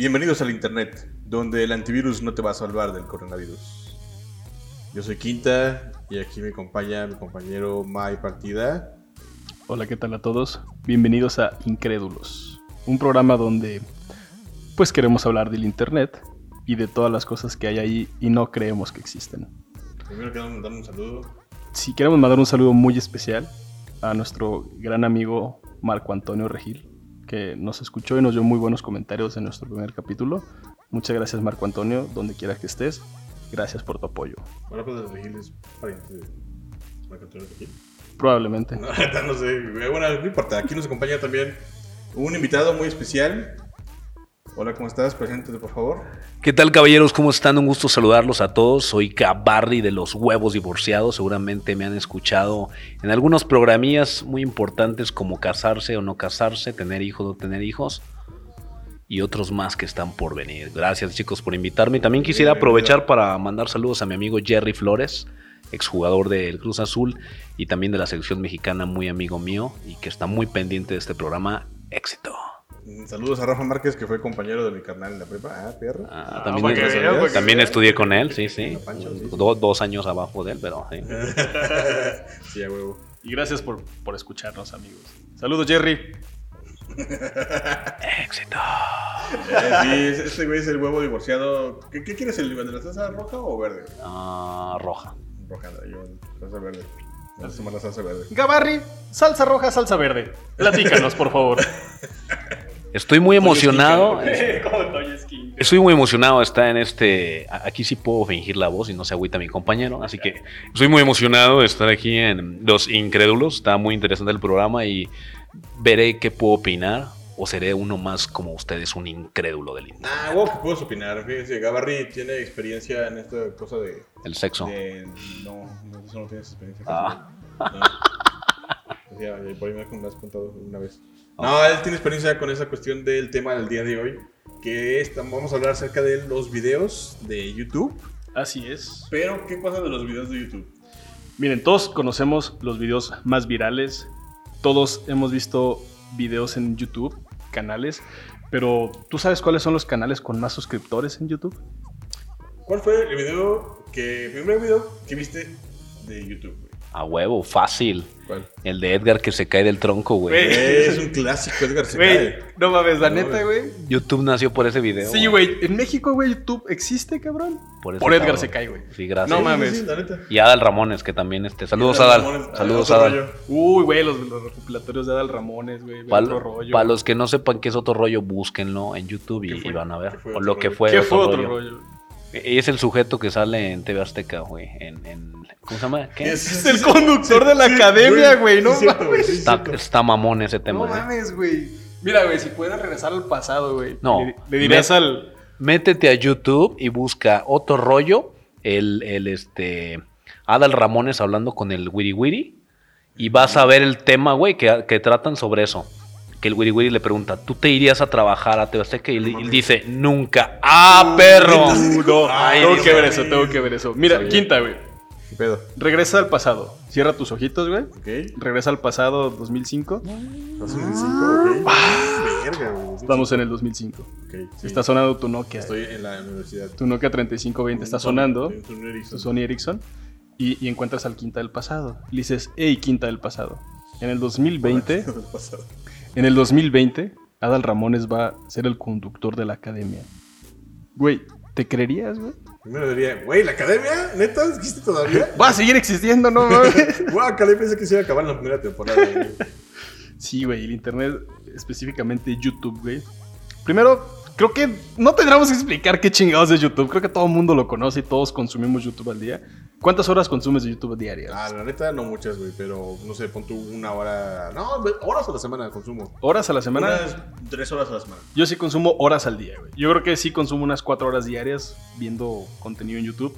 Bienvenidos al Internet, donde el antivirus no te va a salvar del coronavirus. Yo soy Quinta y aquí me acompaña mi compañero Mai Partida. Hola, ¿qué tal a todos? Bienvenidos a Incrédulos, un programa donde pues queremos hablar del Internet y de todas las cosas que hay ahí y no creemos que existen. Primero queremos mandar un saludo. Sí, queremos mandar un saludo muy especial a nuestro gran amigo Marco Antonio Regil, que nos escuchó y nos dio muy buenos comentarios en nuestro primer capítulo. Muchas gracias Marco Antonio, donde quiera que estés. Gracias por tu apoyo. Marco de Regil es pariente de Marco Antonio Regil. Probablemente. No, no sé. Bueno, no importa. Aquí nos acompaña también un invitado muy especial. Hola, ¿cómo estás? Preséntate, por favor. ¿Qué tal, caballeros? ¿Cómo están? Un gusto saludarlos a todos. Soy Cabarri de los Huevos Divorciados. Seguramente me han escuchado en algunos programillas muy importantes como casarse o no casarse, tener hijos o no tener hijos. Y otros más que están por venir. Gracias, chicos, por invitarme. También quisiera aprovechar para mandar saludos a mi amigo Jerry Flores, exjugador del Cruz Azul y también de la selección mexicana, muy amigo mío y que está muy pendiente de este programa. Éxito. Saludos a Rafa Márquez, que fue compañero de mi carnal en la prepa. Ah, perro. Ah, Ah, también también estudié con él, sí, sí. A Pancho, sí, sí. Do- dos años abajo de él, pero sí. sí, a huevo. Y gracias por, por escucharnos, amigos. Saludos, Jerry. Éxito. Eh, sí, ese- este güey es el huevo divorciado. ¿Qué, qué quieres, el de la salsa roja o verde? Ah, roja. Roja, yo, salsa verde. Vamos a tomar la salsa verde. Gabarri, salsa roja, salsa verde. Platícanos, por favor. Estoy muy emocionado. Estoy muy emocionado de estar en este. Aquí sí puedo fingir la voz y no se agüita mi compañero. Así que estoy muy emocionado de estar aquí en Los Incrédulos. Está muy interesante el programa y veré qué puedo opinar. O seré uno más como ustedes, un incrédulo del internet. Ah, que puedes opinar. Fíjense, Gabarri tiene experiencia en esta cosa de. El sexo. de- no, no, eso no tienes experiencia. Ah. No. O sea, por ahí me has contado una vez. No, él tiene experiencia con esa cuestión del tema del día de hoy. Que es, vamos a hablar acerca de los videos de YouTube. Así es. Pero, ¿qué pasa de los videos de YouTube? Miren, todos conocemos los videos más virales. Todos hemos visto videos en YouTube, canales. Pero, ¿tú sabes cuáles son los canales con más suscriptores en YouTube? ¿Cuál fue el video que. el primer video que viste de YouTube? A huevo, fácil. ¿Cuál? El de Edgar que se cae del tronco, güey. Güey. Es un clásico, Edgar se cae. no mames, la No neta, mames. güey. YouTube nació por ese video. Sí, güey. En México, güey, YouTube existe, cabrón. Por, Edgar cabrón. se cae, güey. Sí, gracias. No mames. sí, la neta. Y Adal Ramones, que también este. Saludos, Adal Adal. Ramones, Saludos, Adal. rollo. Uy, güey, los, los recopilatorios de Adal Ramones, güey. Para otro rollo. los que no sepan qué es otro rollo, búsquenlo en YouTube y, van a ver ¿Qué fue o lo que fue, ¿Qué otro, fue otro rollo. rollo? Es el sujeto que sale en TV Azteca, güey. En, en- ¿Cómo se llama? ¿Qué? Es el conductor de la academia, güey, no sí, mames. sí, Está, mamón ese tema. No mames, güey. Mira, güey, si pudieras regresar al pasado, güey. No. Le, le dirías al. Métete a YouTube y busca otro rollo. El, el este. Adal Ramones hablando con el Wiri Wiri. Y vas a ver el tema, güey, que, que tratan sobre eso. Que el Wiri Wiri le pregunta, ¿tú te irías a trabajar a TV Azteca? Y él, él dice, nunca. ¡Ah, perro! No, Ay, tengo Dios que ver eso, tengo que ver eso. Mira, quinta, güey. ¿Qué pedo? Regresa al pasado. Cierra tus ojitos, güey. Ok. Regresa al pasado 2005. 2005, ok. Verga, güey. Estamos en el 2005. Ok, sí. Está sonando tu Nokia. Estoy en la universidad. Tu Nokia 3520 está sonando. Un Ericsson. tu Sony Ericsson. Y, y encuentras al Quinta del pasado. Le dices, hey, Quinta del pasado. En el 2020, Del pasado. En el 2020, Adal Ramones va a ser el conductor de la academia. Güey, ¿te creerías, güey? Primero diría, güey, ¿la academia? ¿Neta? ¿Existe todavía? Va a seguir existiendo, no academia pensé que se iba a acabar en la primera temporada. güey. Sí, güey, el internet, específicamente YouTube, güey. Primero, creo que no tendríamos que explicar qué chingados es YouTube. Creo que todo el mundo lo conoce y todos consumimos YouTube al día. ¿Cuántas horas consumes de YouTube diarias? Ah, la neta, no muchas, güey, pero no sé, pon tú una hora. No, horas a la semana consumo. ¿Horas a la semana? Unas tres horas a la semana. Yo sí consumo horas al día, güey. Yo creo que sí consumo unas cuatro horas diarias viendo contenido en YouTube.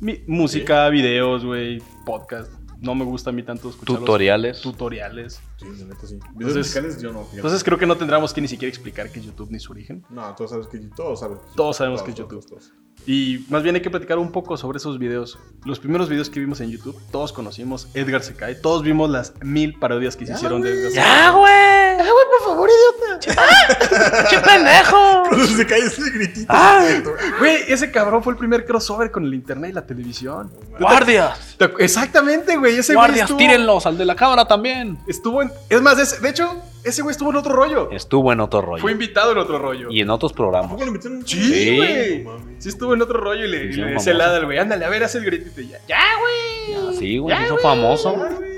Mi- música, videos, güey, podcast. No me gusta a mí tanto escuchar los Tutoriales. tutoriales. Sí, la neta sí. Videos Entonces- musicales yo no. fíjate. Entonces creo que no tendríamos que ni siquiera explicar qué es YouTube ni su origen. No, todos sabes que todos saben. Todos sabemos que es YouTube. todos. Y más bien hay que platicar un poco sobre esos videos. Los primeros videos que vimos en YouTube, todos conocimos Edgar se cae. Todos vimos las mil parodias que se Ya, hicieron de. Edgar se ¡Ya, güey! ¡Ah, güey, por favor, idiota! ¡Che pendejo! Cuando se cae ese gritito. Ah. Güey, ese cabrón fue el primer crossover con el internet y la televisión. ¡Guardias! Te- Exactamente, güey. Ese güey ¡Guardias, estuvo, tírenlos! Al de la cámara también. estuvo en. Es más, ese- de hecho, ese güey estuvo en otro rollo. Estuvo en otro rollo. Fue invitado en otro rollo. Y en otros programas. ¿Cómo lo metieron? Sí, Sí. güey. Mames. Sí, estuvo en otro rollo y le, Sí, y sí, le famoso. al güey, ándale, a ver, haz el gritito ya. ¡Ya, güey! Sí, güey, Ya, se hizo güey. famoso. Güey.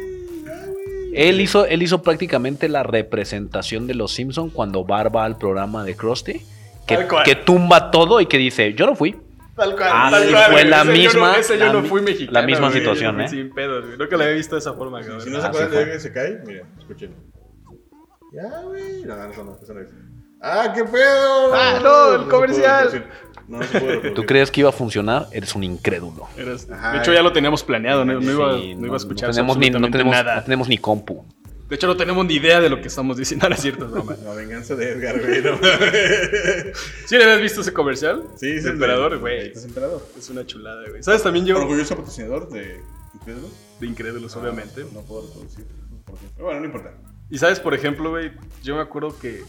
Él hizo, él hizo prácticamente la representación de los Simpson cuando Bar va al programa de Krusty. Que, Tal cual. que tumba todo y que dice, yo no fui. Tal cual. Ah, tal cual, fue la Ese yo misma- no- ese yo la no fui mexicano. la misma güey. situación, ¿eh? Sin pedos, güey. Nunca lo había visto de esa forma, cabrón. Si no Ah, se acuerdan sí de que se cae, mira, escúchenlo. Ya, güey. No, no, eso no, eso no es. ¡Ah, qué pedo! Ah, no, el comercial. No, no se puede. ¿Tú crees que iba a funcionar? Eres un incrédulo. Eras-. De hecho, ya lo teníamos planeado. No, no iba, Sí, no iba a escuchar tenemos ni, no tenemos, nada. no tenemos ni compu. De hecho, no tenemos ni idea de lo que estamos diciendo. No es cierto, broma. La venganza de Edgar, güey. No. ¿Sí le habías visto ese comercial? Sí, sí. Es emperador, sí. güey. Es emperador. Es una chulada, güey. ¿Sabes también yo? Orgulloso patrocinador de Incrédulo. De Incrédulos, obviamente. No puedo reproducir. Pero bueno, no importa. Y sabes, por ejemplo, güey, yo me acuerdo que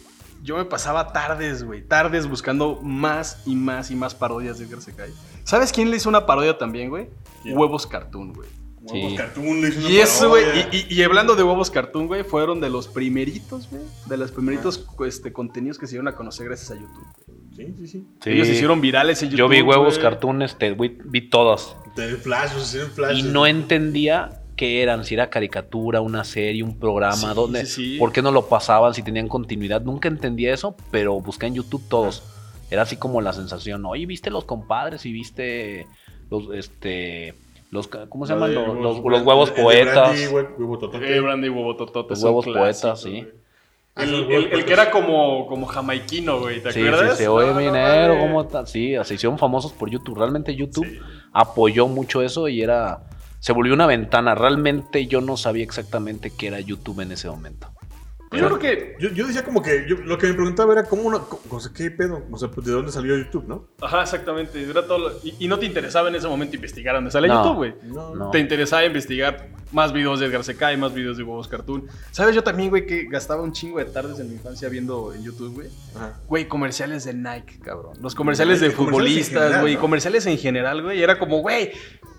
yo me pasaba tardes, güey, tardes buscando más y más y más parodias de Edgar Secay. ¿Sabes quién le hizo una parodia también, güey? Huevos Cartoon, güey. Huevos Sí. Cartoon le hizo una Y eso, güey, parodia. y, y- y hablando de Huevos Cartoon, güey, fueron de los primeritos, güey, de los primeritos este, contenidos que se dieron a conocer gracias a YouTube. güey. Sí, sí, sí. Sí. Ellos se hicieron virales en YouTube. Yo vi huevos güey. cartoon, este, vi, vi todos. Tener flashes, hacer flashes. Y no entendía qué eran, si era caricatura, una serie, un programa, Sí, dónde, sí, sí. por qué no lo pasaban, si tenían continuidad. Nunca entendía eso, pero busqué en YouTube todos. Era así como la sensación, oye, ¿viste los compadres y viste los, este, los, ¿cómo se La llaman? Los, huevos- los- los el- huevos el de poetas. Brandy, hue- huevo totote. Eh, Brandy y Huevo Totote Los huevos poetas, sí. güey. Ah, El, que poetas. era como, como jamaiquino, güey, ¿te Sí, acuerdas? sí, sí, oye, No, no minero, mames. ¿cómo está? Sí, se hicieron famosos por YouTube. Realmente YouTube Sí. apoyó mucho eso y era. Se volvió una ventana. Realmente yo no sabía exactamente qué era YouTube en ese momento. Pues yo creo que Yo, yo decía como que yo- lo que me preguntaba era cómo una, co- o sea, qué pedo, o sea, pues, de dónde salió YouTube, ¿no? Ajá, exactamente. Era todo lo- y, y no te interesaba en ese momento investigar dónde sale No. YouTube, güey. No, No. Te interesaba investigar más videos de Edgar Secay, más videos de Huevos Cartoon. ¿Sabes? Yo también, güey, que gastaba un chingo de tardes en mi infancia viendo en YouTube, güey. Ajá. Güey, comerciales de Nike, cabrón. Los comerciales de Nike, futbolistas, güey. ¿no? Comerciales en general, güey. y Era como, güey,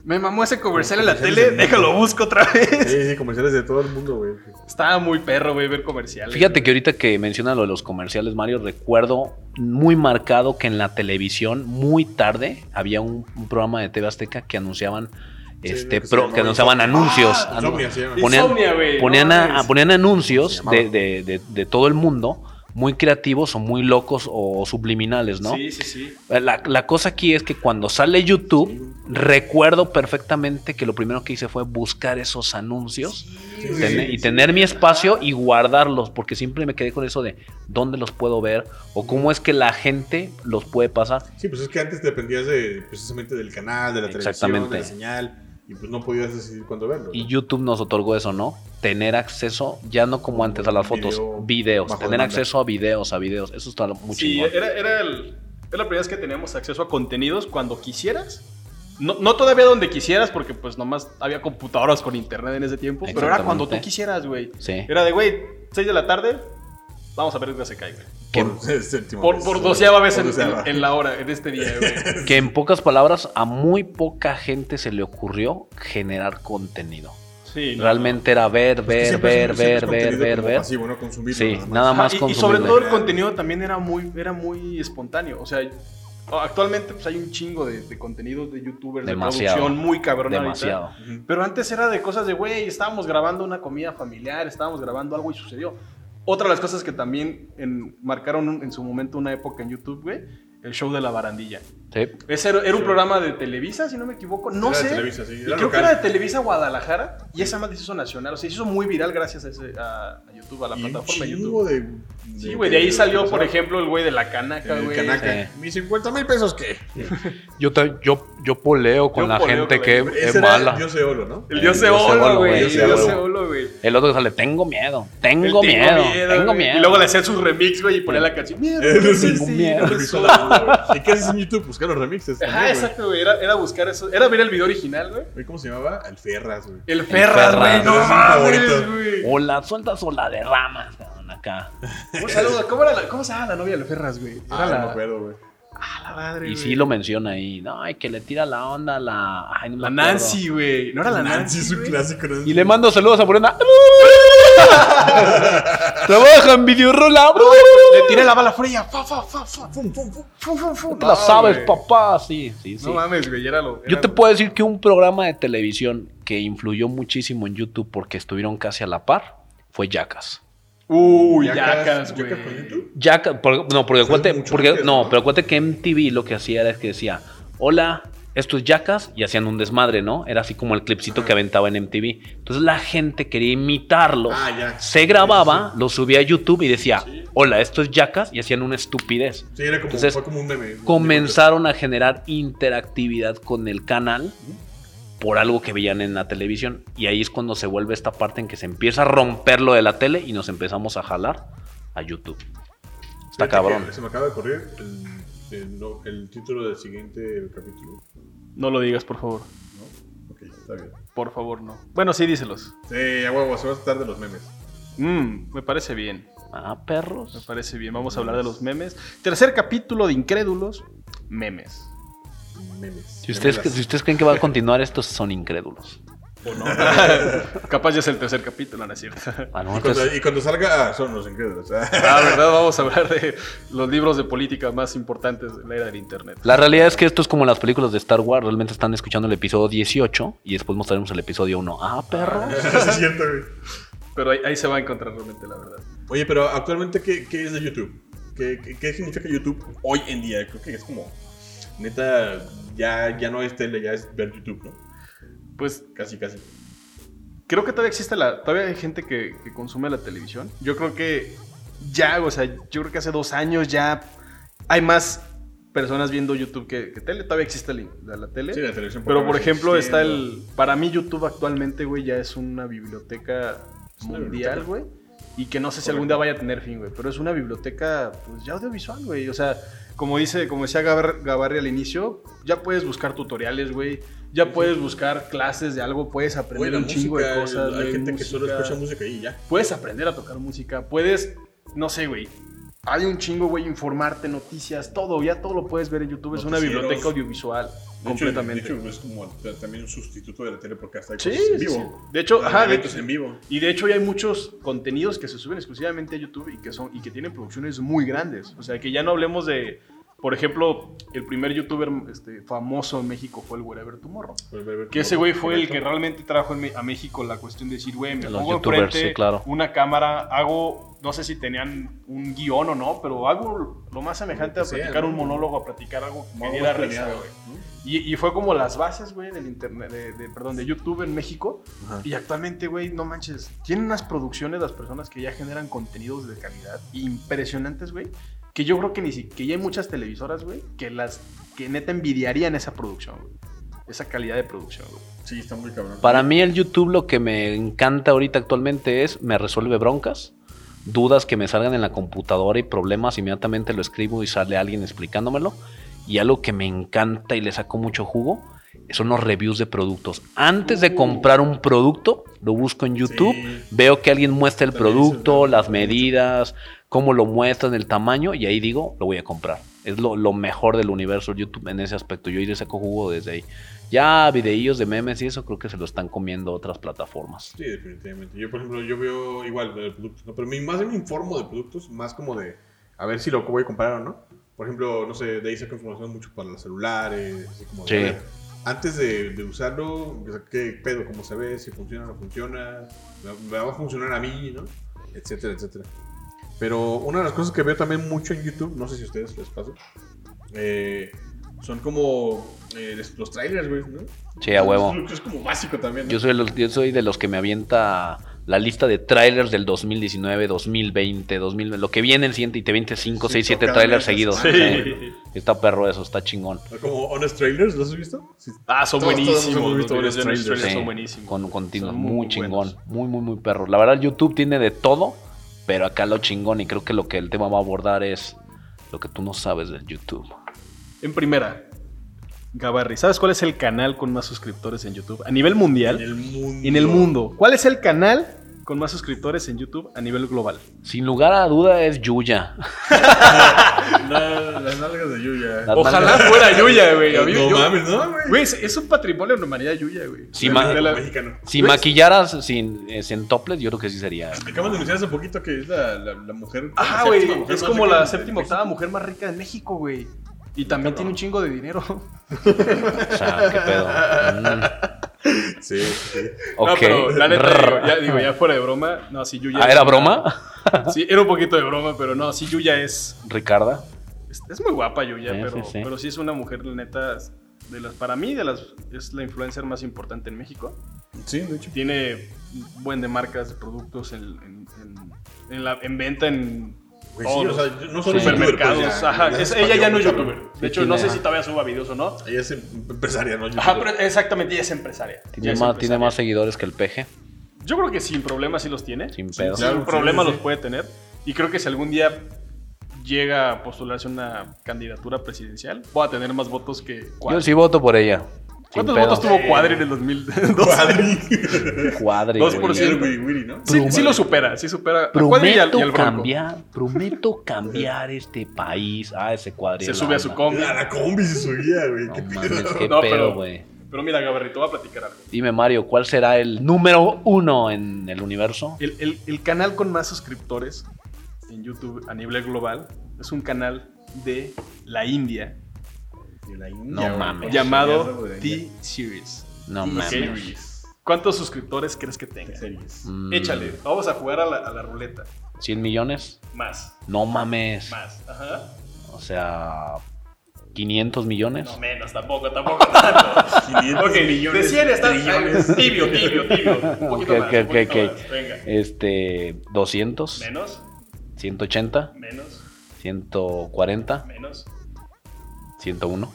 me mamó ese comercial en la tele, de déjalo busco otra vez. Sí, sí, comerciales de todo el mundo, güey. Estaba muy perro, güey, ver comerciales. Fíjate que ahorita que mencionas lo de los comerciales, Mario, recuerdo muy marcado que en la televisión, muy tarde, había un, un programa de TV Azteca que anunciaban. Este, que pro- anunciaban anuncios. Ah, anu- Insomnia se llama. ponían, Insomnia, güey, ponían, no a- mames. ponían anuncios de, de- de- de todo el mundo, muy creativos o muy locos o subliminales, ¿no? Sí, sí, sí. La, la cosa aquí es que cuando sale YouTube, recuerdo perfectamente que lo primero que hice fue buscar esos anuncios Sí, tener- sí, y sí. tener mi espacio y guardarlos, porque siempre me quedé con eso de dónde los puedo ver o cómo es que la gente los puede pasar. Sí, pues es que antes dependías de, precisamente del canal, de la televisión, Exactamente. de la señal, y pues no podías decidir cuándo verlo. Y ¿no? YouTube nos otorgó eso, ¿no? Tener acceso, ya no como antes a las fotos, Video videos, tener demanda. acceso a videos, a videos, eso está muy Sí, chingón. era, era, el, era la primera vez que teníamos acceso a contenidos cuando quisieras. No, no todavía donde quisieras, porque pues nomás había computadoras con internet en ese tiempo. Pero era cuando tú quisieras, güey. Sí. Era de, güey, 6 de la tarde, vamos a ver Edgar se caiga. Por, séptima Por, vez. por doceava vez en, Por doceava. en- en la hora, en este día, güey. Que en pocas palabras, a muy poca gente se le ocurrió generar contenido. Sí, no. Realmente era ver, Es que ver, ver, ver, ver, ver, ver. Pasivo, ¿no? Consumirlo Sí, nada más. nada más y, y sobre todo el contenido también era muy, era muy espontáneo. O sea, actualmente pues, hay un chingo de, de contenidos de youtubers Demasiado. de producción muy cabrón ahorita. Demasiado. Pero antes era de cosas de, güey, estábamos grabando una comida familiar, estábamos grabando algo y sucedió. Otra de las cosas que también marcaron en su momento una época en YouTube, güey, el show de la barandilla. Sí. Ese era, era un programa de Televisa, si no me equivoco. No Era de sé. Televisa, sí, Y creo que era de Televisa Guadalajara. Y esa más se hizo nacional. O sea, se hizo muy viral gracias a, ese, a, YouTube, a la Y plataforma YouTube. de- Sí, güey, de ahí salió, por ejemplo, el güey de la canaca, El güey. Canaca. Sí. ¿Mis 50 mil pesos qué? Yo, te- yo, yo poleo con Yo la poleo gente con que es mala. Dios de Olo, ¿no? El dios El de dios olo, güey. El Dios de dios olo. güey. El otro que sale, tengo miedo, tengo El miedo, tengo miedo. Y luego le hacían sus remix, güey, y ponía la canción. Miedo, tengo miedo. no Remix soy". a la duda, güey. ¿Y qué haces en YouTube? Buscar los remixes. Ajá, también, güey. exacto, güey. Era, era buscar eso. Era ver el video original, güey. Güey, ¿Cómo se llamaba? El Ferras, güey. El Ferras, güey. No mames, güey. O la sueltas o la derramas. cabrón. acá. Un saludo. ¿Cómo, era la- cómo se llama la novia de Ferras, güey? Era Ah, la... no me acuerdo, güey. Ah, la madre, Y güey. sí lo menciona ahí. No, ay, que le tira la onda a la. Ay, no La. Nancy, güey. ¿No era la Nancy? Nancy es un clásico. ¿no? Y le mando saludos a Morena. Trabaja en videorola. Le tiré la bala fría. Fa, fa, fa, fa. Fum, fum, fum. Fum, fum, fum. Te la sabes, papá. Sí, sí, sí. No mames, güey. Era lo. Yo te lo- puedo decir que un programa de televisión que influyó muchísimo en YouTube porque estuvieron casi a la par fue Jackass. Uy, Jackass- güey. Jackass, no, porque, mucho porque- no, ¿no? pero acuérdate que MTV lo que hacía era que decía, hola, esto es Jackass, y hacían un desmadre, ¿no? Era así como el clipcito Ajá. que aventaba en MTV. Entonces la gente quería imitarlos, Ah, ya. se grababa, lo subía a YouTube y decía, hola, esto es Jackass, y hacían una estupidez. Sí, era como, Entonces, fue como un meme. comenzaron a generar interactividad con el canal por algo que veían en la televisión. Y ahí es cuando se vuelve esta parte en que se empieza a romper lo de la tele y nos empezamos a jalar a YouTube. Está Fíjate cabrón. Se me acaba de correr el, el, no, el título del siguiente capítulo. No lo digas, por favor. Ok, está bien. Por favor, no. Bueno, sí, díselos. Sí, a huevo, se va a tratar de los memes. Mm, me parece bien. Ah, Me perros. parece bien. Vamos a hablar de los memes. Tercer capítulo de Incrédulos. Memes. Memes. Si ustedes, si ustedes creen que va a continuar, estos son incrédulos. ¿O no? Capaz ya es el tercer capítulo, no es cierto. Ah, no, Y entonces- cuando, y cuando salga, ah, son los incrédulos. La verdad, vamos a hablar de los libros de política más importantes de la era del Internet. La realidad es que esto es como las películas de Star Wars. Realmente están escuchando el episodio 18 y después mostraremos el episodio 1. Ah, es cierto, güey. Pero ahí, ahí se va a encontrar realmente la verdad. Oye, pero actualmente, ¿qué, qué es de YouTube? ¿Qué, qué, qué significa YouTube hoy en día? Creo que es como. Neta, ya, ya no es tele, ya es ver YouTube, ¿no? Pues Casi, casi. creo que todavía existe la. Todavía hay gente que, que consume la televisión. Yo creo que ya, o sea, yo creo que hace dos años ya hay más personas viendo YouTube que, que tele. Todavía existe la, la- tele. Sí, la televisión. Pero por ejemplo está el... Para mí YouTube actualmente, güey, ya es una biblioteca Es una mundial, güey. Y que no sé si algún día vaya a tener fin, güey. Pero es una biblioteca, pues ya audiovisual, güey. O sea, como dice, como decía Gabar- Gabarri al inicio, ya puedes buscar tutoriales, güey. Ya puedes buscar clases de algo, puedes aprender un chingo de cosas. Hay gente que solo escucha música y ya. Puedes aprender a tocar música, puedes, no sé, güey. Hay un chingo, güey, informarte, noticias, todo, ya todo lo puedes ver en YouTube. Es una biblioteca audiovisual, De hecho, completamente. De hecho, es como también un sustituto de la tele porque hasta hay Sí, cosas en vivo. sí. De hecho, Hay ajá, de- en vivo. Y de hecho ya hay muchos contenidos que se suben exclusivamente a YouTube y que son y que tienen producciones muy grandes. O sea, que ya no hablemos de, por ejemplo, el primer youtuber este, famoso en México fue el Wherever Tomorrow. Ver, ver, ver, Que ese güey fue el que realmente trajo a México la cuestión de decir, güey, me los pongo enfrente sí, claro. una cámara, hago, no sé si tenían un guion o no, pero hago lo más semejante a sea, platicar un monólogo, a platicar algo que me diera risa, güey. Y, y fue como las bases, güey, del internet, de, de- perdón, de YouTube en México. Ajá. Y actualmente, güey, no manches, tienen unas producciones las personas que ya generan contenidos de calidad impresionantes, güey. Que yo creo que ni si, que ya hay muchas televisoras, güey, que las que neta envidiarían esa producción, güey. Esa calidad de producción, güey. Sí, está muy cabrón. Para mí el YouTube lo que me encanta ahorita actualmente es me resuelve broncas, dudas que me salgan en la computadora y problemas, inmediatamente lo escribo y sale alguien explicándomelo. Y algo que me encanta y le saco mucho jugo son los reviews de productos. Antes de Uh. comprar un producto, lo busco en YouTube, Sí. veo que alguien muestra el producto, eso, las medidas, cómo lo muestran, el tamaño, y ahí digo, lo voy a comprar. Es lo, lo mejor del universo YouTube en ese aspecto. Yo le saco jugo desde ahí. Ya videillos de memes y eso creo que se lo están comiendo otras plataformas. Sí, definitivamente. Yo, por ejemplo, yo veo igual de productos, ¿no? pero más me informo de productos, más como de a ver si lo voy a comprar o no. Por ejemplo, no sé, de ahí saco información mucho para los celulares, así como Sí. ver, antes de, de usarlo, qué pedo, cómo se ve, si funciona o no funciona, me- me va a funcionar a mí, ¿no? Etcétera, etcétera. Pero una de las cosas que veo también mucho en YouTube, no sé si a ustedes les pasa, eh, son como eh, los trailers, güey, ¿no? Sí, a huevo. Es, es como básico también, ¿no? Yo soy, de los- yo soy de los que me avienta la lista de trailers del 2019, 2020, 2000, lo que viene el siguiente y te viene 5, Sí, 6, 7 cada trailers seguidos. sí. Sí. Está perro eso, está chingón. Como Honest Trailers, ¿los has visto? Sí. Ah, son Todos- todos buenísimos. los visto Honest trailers. Trailers Sí, son buenísimos. Con continuo, Son muy, muy chingón, buenos. muy, muy, muy perro. La verdad, YouTube tiene de todo, pero acá lo chingón y creo que lo que el tema va a abordar es lo que tú no sabes del YouTube. En primera, Gabarri, ¿sabes cuál es el canal con más suscriptores en YouTube? A nivel mundial. En el mundo. En el mundo. ¿Cuál es el canal con más suscriptores en YouTube a nivel global? Sin lugar a duda es Yuya. La- las nalgas de Yuya. Las Ojalá nalgas- fuera Yuya, güey. A mí- No yo- mames, no, güey. Güey, es, es un patrimonio de la humanidad Yuya, güey. Ma- la-. Si maquillaras sin, eh, sin toples, yo creo que sí sería. Acaban de anunciar hace poquito que es la, la, la mujer. La güey. mujer Es como la séptima octava mujer más rica de México, güey. Y también tiene un chingo de dinero. O sea, qué pedo. Mm, Sí, sí. ok. No, pero la neta, digo, ya, digo, ya fuera de broma. No, sí, Yuya. Ah, ¿era una- broma? Sí, era un poquito de broma, pero no, sí, Yuya es. Ricarda. Es, es muy guapa Yuya, Sí, pero, sí, sí. pero sí es una mujer, la neta, de las, para mí, de las, es la influencer más importante en México. Sí, de hecho. Tiene un buen de marcas de productos en, en, en- en la, en venta en Güey, todos sí, o los sea, no solo supermercados. youtuber, pues, ya, Ajá, ya es- se ella ya no es youtuber. De Sí, hecho, no tiene- sé si todavía suba videos o no. Ella es empresaria, ¿no? Ajá, pero exactamente, ella es empresaria. Tiene es más, empresaria. tiene más seguidores que el peje. Yo creo que sin problemas sí los tiene. Sin Sin, pedo. sin sí, sí, los sí. puede tener. Y creo que si algún día llega a postularse una candidatura presidencial, va a tener más votos que Yo Cuadri. sí voto por ella. ¿Cuántos votos tuvo Cuadri en el 2002? Cuadri. Cuadri, Dos güey. Wiri, ¿no? Sí, sí lo supera, sí supera. a Cuadri y al, y Prometo cambiar, prometo cambiar este país. Ah, ese cuadri. Se sube a su combi. A la combi se subía, güey. No qué mames, pedo. qué No, pedo, pero- güey. Pero mira, Gabarrito, voy a platicar algo. Dime, Mario, ¿cuál será el número uno en el universo? El, el- el canal con más suscriptores en YouTube a nivel global es un canal de la India De la India, No mames. llamado T-Series. No T mames. Series. ¿Cuántos suscriptores crees que tenga? Series. Mm, Échale, vamos a jugar a la, a la ruleta. ¿100 millones? Más, No mames. más. Ajá. O sea, 500 millones. No menos, tampoco, tampoco tanto. 500 ok, millones. de 100 está trillones. tibio, tibio, tibio. Un poquito Ok, más, ok, un ok. más. Venga. Este, 200, Menos, 180, menos, 140, menos. 101,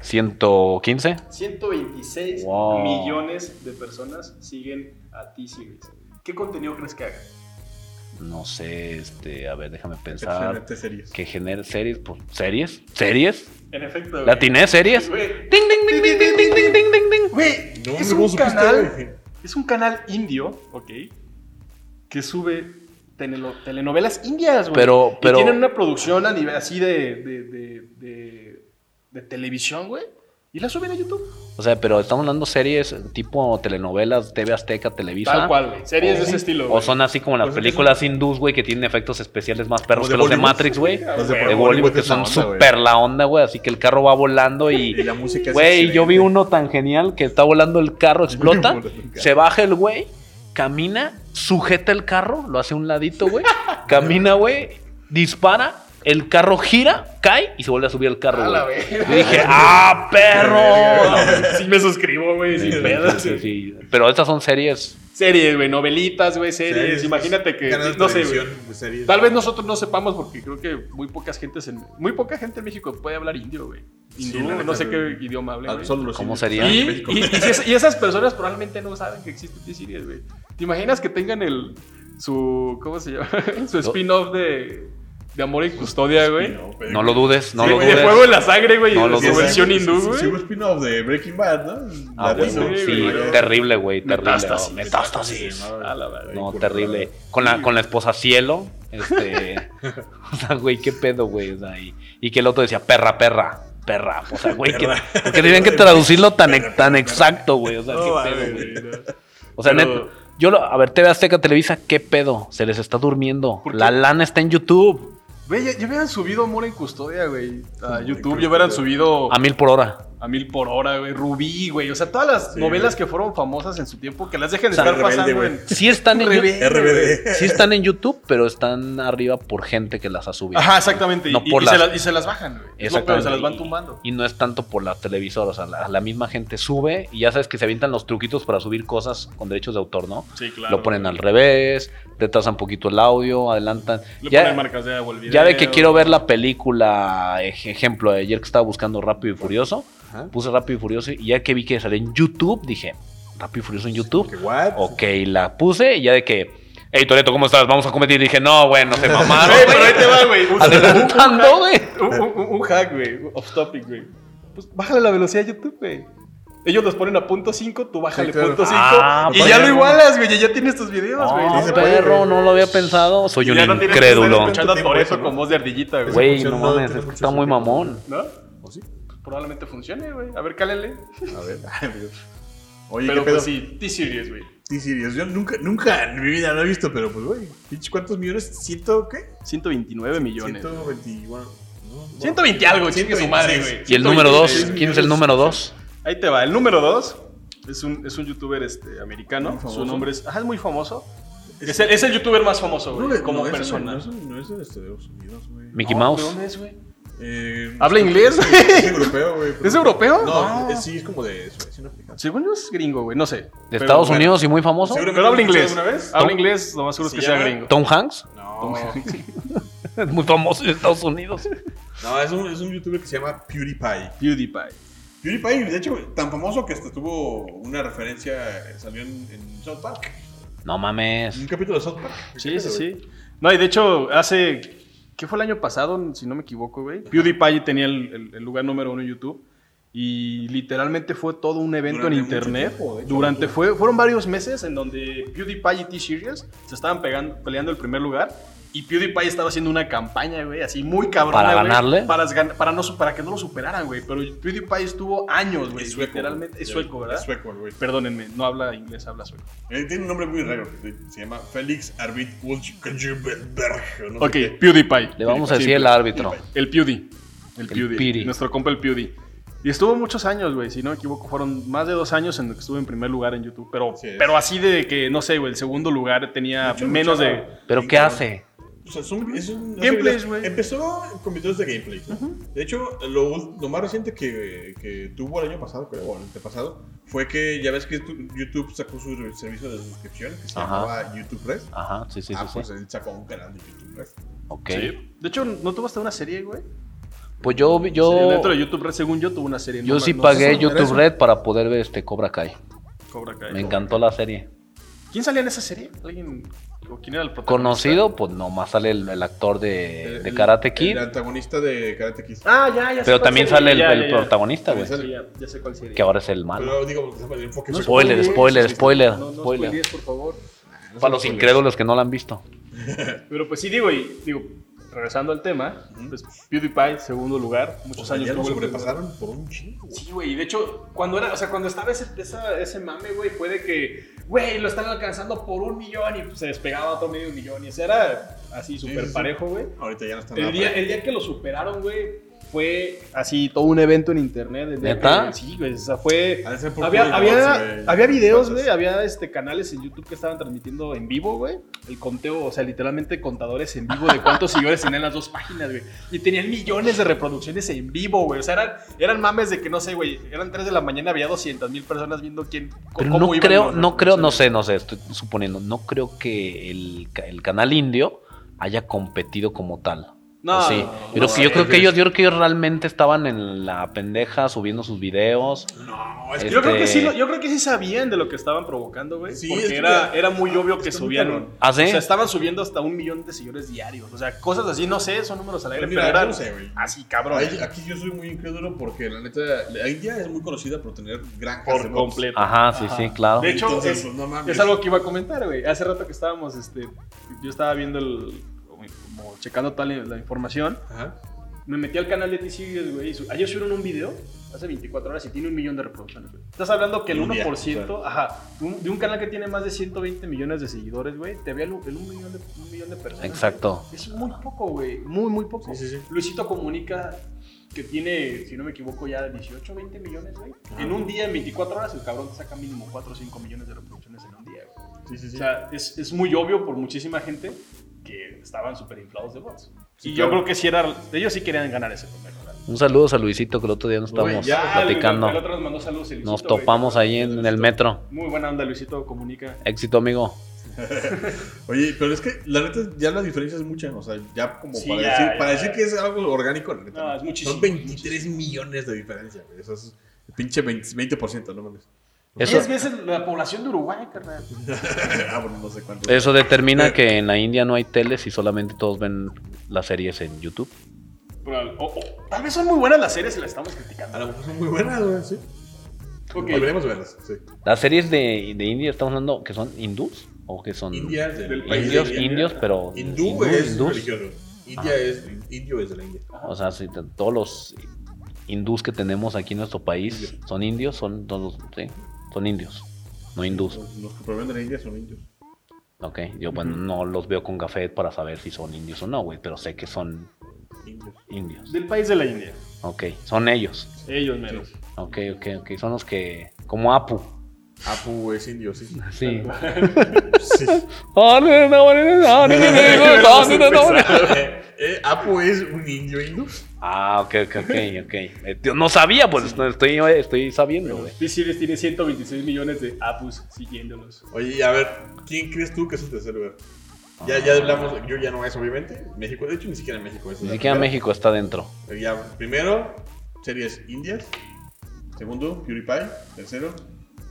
115. 126 Wow. millones de personas siguen a T-Series. ¿Qué contenido crees que haga? No sé, este, a ver, déjame pensar. T series. Que genere series, pues, ¿series? ¿Series? En efecto. ¿La güey. tiene series? Güey, Ding, ding, ding, ding, ding, ding, ding, ding, ding, ding. Güey, No, es, ¿cómo un supiste, canal, güey? es un canal indio, ¿ok? Que sube telenovelas indias, güey. Pero- Y pero- tienen una producción a nivel así de, de, de, de- de televisión, güey. Y la suben a YouTube. O sea, pero estamos hablando series tipo telenovelas, TV Azteca, Televisa. Tal cual, güey. Series de O- ese estilo, O güey. son así como las Pues es que películas hindús, güey, que tienen efectos especiales más perros que los de. Matrix, güey. Los de De Bollywood que son súper la onda, güey. Así que el carro va volando y. Y la música es Güey, yo vi uno tan genial que está volando el carro, explota, se baja el güey, camina, sujeta el carro, lo hace a un ladito, güey. camina, güey, dispara, el carro gira, cae y se vuelve a subir el carro, A la güey. verga. Yo dije, ¡ah, perro! Sí me suscribo, güey. Sí, sí, sí. Pero estas son series. Series, güey, novelitas, güey, series. Series, Imagínate que, no sé, series. Tal vez nosotros no sepamos porque creo que muy pocas gentes en muy poca gente en México puede hablar indio, güey. Hindú, Sí, no sé qué idioma habla, güey. solo los ¿Cómo indios. sería? Y, y esas personas probablemente no saben que existe T-Series, güey. ¿Te imaginas que tengan el su ¿cómo se llama? su spin-off de, de Amor y Custodia, güey? No, lo dudes, no Sí, lo güey, de dudes. fuego en la sangre, güey, No y lo dudes. versión Sí, hindú, sí, Sí, güey. hubo spin-off de Breaking Bad, ¿no? Ah, bueno, sí, sí, güey. terrible, güey, terrible. Metástasis. oh, Metástasis. A la verga. No, terrible. Con la, con la esposa Cielo, este. o sea, güey, qué pedo, güey. O sea, y, y que el otro decía, perra, perra, perra. O sea, güey, que, Perra. que tenían que traducirlo tan, tan exacto, güey. O sea, No, qué pedo, güey. güey, no. O sea, Pero- neta, yo, lo, a ver, TV Azteca Televisa, qué pedo. Se les está durmiendo. La lana está en YouTube. Güey, ya, ya hubieran subido Amor en Custodia, güey. A YouTube, ya hubieran subido A mil por hora. A mil por hora, güey. Rubí, güey. O sea, todas las Sí, novelas güey. que fueron famosas en su tiempo, que las dejen de O sea, estar Rebelde, pasando güey. en. Sí están en. RBD. Sí están en YouTube, pero están arriba por gente que las ha subido. Ajá, exactamente. No y, por y las- se las, y se las bajan, güey. Exactamente. se las van tumbando. Y no es tanto por las televisoras, o sea, la, la misma gente sube y ya sabes que se avientan los truquitos para subir cosas con derechos de autor, ¿no? Sí, claro. Lo ponen al revés, retrasan un poquito el audio, adelantan. Le Ya, ponen marcas de video. ya de que quiero ver la película, ej- ejemplo, ayer que estaba buscando Rápido y Furioso, Ajá. puse Rápido y Furioso y ya que vi que salía en YouTube, dije, Rápido y Furioso en YouTube. ¿Qué, what? Ok, la puse y ya de que, hey Toreto, ¿cómo estás? Vamos a competir. dije, no, bueno, se mamaron, Güey, pero güey. ahí te va, güey. Un- Adelantando, güey. Un, un- un hack, güey. Off topic, güey. Pues bájale la velocidad a YouTube, güey. Ellos los ponen a punto 5, tú bájale Sí, claro. punto 5 Ah, y ya lo igualas, güey. y Ya tienes tus videos, güey. No, puede, perro, güey. no lo había pensado. Soy Y un no incrédulo. estar escuchando ¿no? con voz de ardillita, güey. Güey, no no, mames, está muy mamón. ¿No? ¿O sí? Probablemente funcione, güey. A ver, cálele. A ver. Ay, Dios. Oye, Pero ¿qué pedo? pues sí, T-Series, güey. T-Series. Yo nunca, nunca en mi vida lo he visto, pero pues, güey. ¿Cuántos millones? ¿Ciento qué? 129 millones. 120, bueno. no, 120 algo, chingue su madre, güey. ¿Y el número 2? 126 ¿Quién es el número 2? Ahí te va. El número 2 es un, es un youtuber este, americano. Su nombre es. Ajá, es muy famoso. Es el, es el youtuber más famoso, güey. No, como persona. No es, no es de Estados Unidos, güey. Mickey No, Mouse. ¿De dónde es, güey? Eh, ¿Habla inglés? Es, es europeo, güey. pero- ¿Es europeo? No, No. es- sí, es como de Suecia, no africano. Según yo es gringo, güey. No sé. ¿De Pero- Estados bueno. Unidos y muy famoso? Pero habla inglés. Habla inglés, lo más seguro es que Se sea gringo. ¿Tom Hanks? No, Es muy famoso en Estados Unidos. no es, un, es un youtuber que se llama PewDiePie. PewDiePie. PewDiePie, de hecho, tan famoso que hasta tuvo una referencia, salió en, en South Park. No mames. un capítulo de South Park. Sí, sí, sí. No, y de hecho, hace. ¿Qué fue el año pasado? Si no me equivoco, güey. PewDiePie tenía el, el- el lugar número uno en YouTube. Y literalmente fue todo un evento Durante en internet. tiempo, de hecho. durante fue, fueron varios meses en donde PewDiePie y T-Series se estaban pegando, peleando el primer lugar. Y PewDiePie estaba haciendo una campaña, güey, así muy cabrona. ¿Para güey, ganarle? Para, no, para que no lo superaran, güey. Pero PewDiePie estuvo años, güey. Es sueco. Literalmente. Es sueco, ¿verdad? Es sueco, güey. Perdónenme, no habla inglés, habla sueco. Eh, Tiene un nombre muy raro. Se llama Félix Arvid Ulchberg. No Ok. PewDiePie. Le vamos a Sí, decir el árbitro. El Pewdie. El El Pewdie. Piri. Nuestro compa el Pewdie. Y estuvo muchos años, güey. Si no me equivoco, fueron más de dos años en los que estuve en primer lugar en YouTube. Pero, pero así de que, no sé, güey, el segundo lugar tenía Mucho menos de. ¿Pero qué cabrón. hace? O sea, son, es un, Gameplays, güey. Empezó con videos de gameplay. De hecho, lo, más reciente que, que tuvo el año pasado, creo, o el antepasado, fue que ya ves que tu- YouTube sacó su servicio de suscripción que se Ajá. llamaba YouTube Red. Ajá, sí, sí, ah, sí. pues sí. él sacó un canal de YouTube Red. Ok. Sí. De hecho, ¿no tuvo hasta una serie, güey? Pues yo, Sí, yo, Dentro de YouTube Red, según yo, tuvo una serie. yo No sí no pagué YouTube. Red para poder ver este Cobra Kai. Cobra Kai. Me encantó la serie. ¿Quién salía en esa serie? ¿Alguien? ¿O quién era el protagonista? Conocido, pues nomás sale el, el actor de, El- de el- Karate Kid. El antagonista de Karate Kid. Ah, ya, ya sé Pero cuál también serie. sale el, Ya, el ya, ya. protagonista, güey. Ya, ya sé cuál serie. Que ahora es el malo. Pero digo, el enfoque No fue- Spoiler, spoiler, spoiler, No, no spoiler. por favor. Para los incrédulos que no la han visto. Pero pues sí, digo, y digo, regresando al tema, pues PewDiePie, segundo lugar, O muchos sea, años ya lo sobrepasaron por un chingo. Sí, güey, y de hecho, cuando era, o sea, cuando estaba ese, esa- ese mame, güey, fue de que, güey, lo están alcanzando por un millón y se despegaba otro medio millón y o sea, era así súper sí, sí. parejo, güey. Ahorita ya no están El nada día, el día que lo superaron, güey, fue así todo un evento en internet. día ¿Neta? que- sí, güey, o sea, fue... Había, había, había videos, güey, había este, canales en YouTube que estaban transmitiendo en vivo, güey. El conteo, o sea, literalmente contadores en vivo de cuántos seguidores tenían las dos páginas, güey. Y tenían millones de reproducciones en vivo, güey. O sea, eran, eran mames de que, no sé, güey, eran 3 de la mañana, había 200 mil personas viendo quién, Pero cómo no iban creo, no creo, no sé, no sé, estoy suponiendo, no creo que el, el canal indio haya competido como tal. No, ¿O sí? no, yo, creo no, que, yo creo que ellos, yo creo que ellos realmente estaban en la pendeja subiendo sus videos. No, es que Yo creo, que Este- sí, yo creo que sí sabían de lo que estaban provocando, güey. Sí, porque es que era, muy obvio que subían. ¿Ah, sí? O sea, estaban subiendo hasta un millón de seguidores diarios. O sea, cosas así, no sé, son números al aire, Pero pero, eran yo no sé, güey. así, cabrón. Ahí- aquí yo soy muy incrédulo porque la neta, la India es muy conocida por tener de por completo. Ajá, sí, sí, claro. De hecho, Entonces, es, pues, no mames. es algo que iba a comentar, güey. Hace rato que estábamos, este, yo estaba viendo el, como, checando toda la, información. Ajá. Me metí al canal de T-Series, güey. Ayer subieron un video, hace 24 horas, y tiene un millón de reproducciones, güey. Estás hablando que el Un día, 1%, ajá, un- de un canal que tiene más de 120 millones de seguidores, güey, te ve el, el un, millón de, un millón de personas. Exacto. güey. Es muy poco, güey. Muy, muy poco. Sí, sí, sí. Luisito comunica que tiene, si no me equivoco, ya 18, 20 millones, güey. Ajá. En un día, en 24 horas, el cabrón te saca mínimo 4 o 5 millones de reproducciones en un día, güey. Sí, sí, sí. O sea, es, es muy obvio por muchísima gente que estaban súper inflados de bots. Sí, y claro. yo creo que sí era, ellos sí querían ganar ese lugar. Un saludo a Luisito que el otro día nos estábamos ya, Ah, el- platicando. El, otro nos mandó saludos. el Nos Luisito, güey. topamos ahí en, en el metro. Muy buena onda, Luisito Comunica. Éxito, amigo. Oye, pero es que la neta ya la diferencia es mucha. O sea, ya como Sí, para, ya, decir, ya, para ya. decir que es algo orgánico, la neta. No, es muchísimo, Son 23 millones de diferencia, güey. Eso es pinche 20%, 20% no mames. Eso- 10 veces la población de Uruguay, carnal. ah, bueno, no sé cuánto. Eso determina que en la India no hay teles y solamente todos ven las series en YouTube. Pero, o- o- tal vez son muy buenas las series y las estamos A criticando. lo mejor son muy buenas, güey, sí. Ok. Deberíamos verlas, sí. Las series de, de India estamos hablando que son hindús o que son India del Del país de indios, India. indios, pero Hindú es hindús. religioso. India es indio es de la India. O sea, sí, t- todos los hindús que tenemos aquí en nuestro país son indios, son todos, sí, son indios, no hindús. Los, los que provienen de la India son indios. Ok, yo bueno, no los veo con café para saber si son indios o no, güey, pero sé que son Indios. indios. Del país de la India. Ok, son ellos. Ellos menos. Ok, ok, ok, son los que, como Apu. Apu es indio, sí. Sí. sí. Eh, Apu es un indio hindú. Ah, ok, ok, ok, ok. Eh, no sabía, pues no estoy, estoy sabiendo, güey. T-Series tiene 126 millones de apus siguiéndonos. Oye, a ver, ¿quién crees tú que es el tercer lugar? Ya, ya hablamos, yo ya no es obviamente. México, de hecho, ni siquiera México es. Ni siquiera primera. México está dentro. Ya, primero, series indias. Segundo, PewDiePie. Tercero,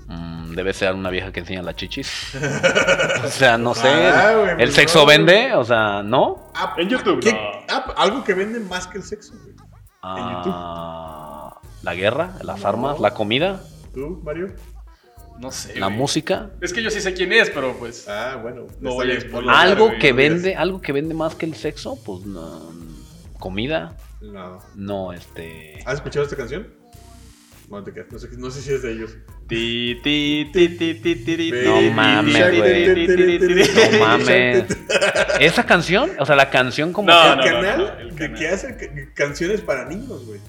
Mm, debe ser una vieja que enseña las chichis. o sea, no sé. Ah, güey, ¿El sexo no, vende? O sea, ¿no? App- En YouTube, ¿qué- no. app- algo que vende más que el sexo, güey. Ah, la guerra, las No. armas, la comida, ¿Tú, Mario? No sé. la güey. música. Es que yo sí sé quién es, pero pues. Ah, bueno. No voy a Algo que vende, algo que vende más que el sexo, pues no. Comida, No. no, este. ¿Has escuchado esta canción? No, te no sé, no sé si es de ellos. Ti, ti, ti, ti, ti, ti, ti, No mames, güey. No mames. ¿Esa canción? O sea, la canción como. No, que- el no, canal no, el de que hace ca- canciones para niños, güey.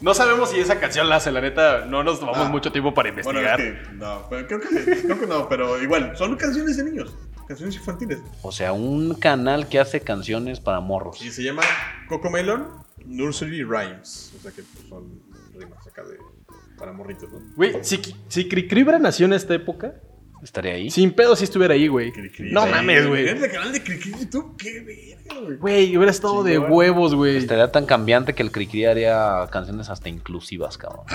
No sabemos si esa canción la hace, la neta. No nos tomamos Ah. mucho tiempo para Bueno, investigar. es que no, pero creo que, creo que no, pero igual, son canciones de niños, canciones infantiles. O sea, un canal que hace canciones para morros. Y se llama Cocomelon Nursery Rhymes. O sea que pues, son rimas acá de para morritos, ¿no? Güey, si, si Cricribra nació en esta época, ¿Estaría ahí? sin pedo si estuviera ahí, güey. No mames, güey. ¿Es el canal de Cricri YouTube? ¡Qué verga, güey! Güey, hubiera estado de huevos, güey. Estaría tan cambiante que el Cricri haría canciones hasta inclusivas, cabrón.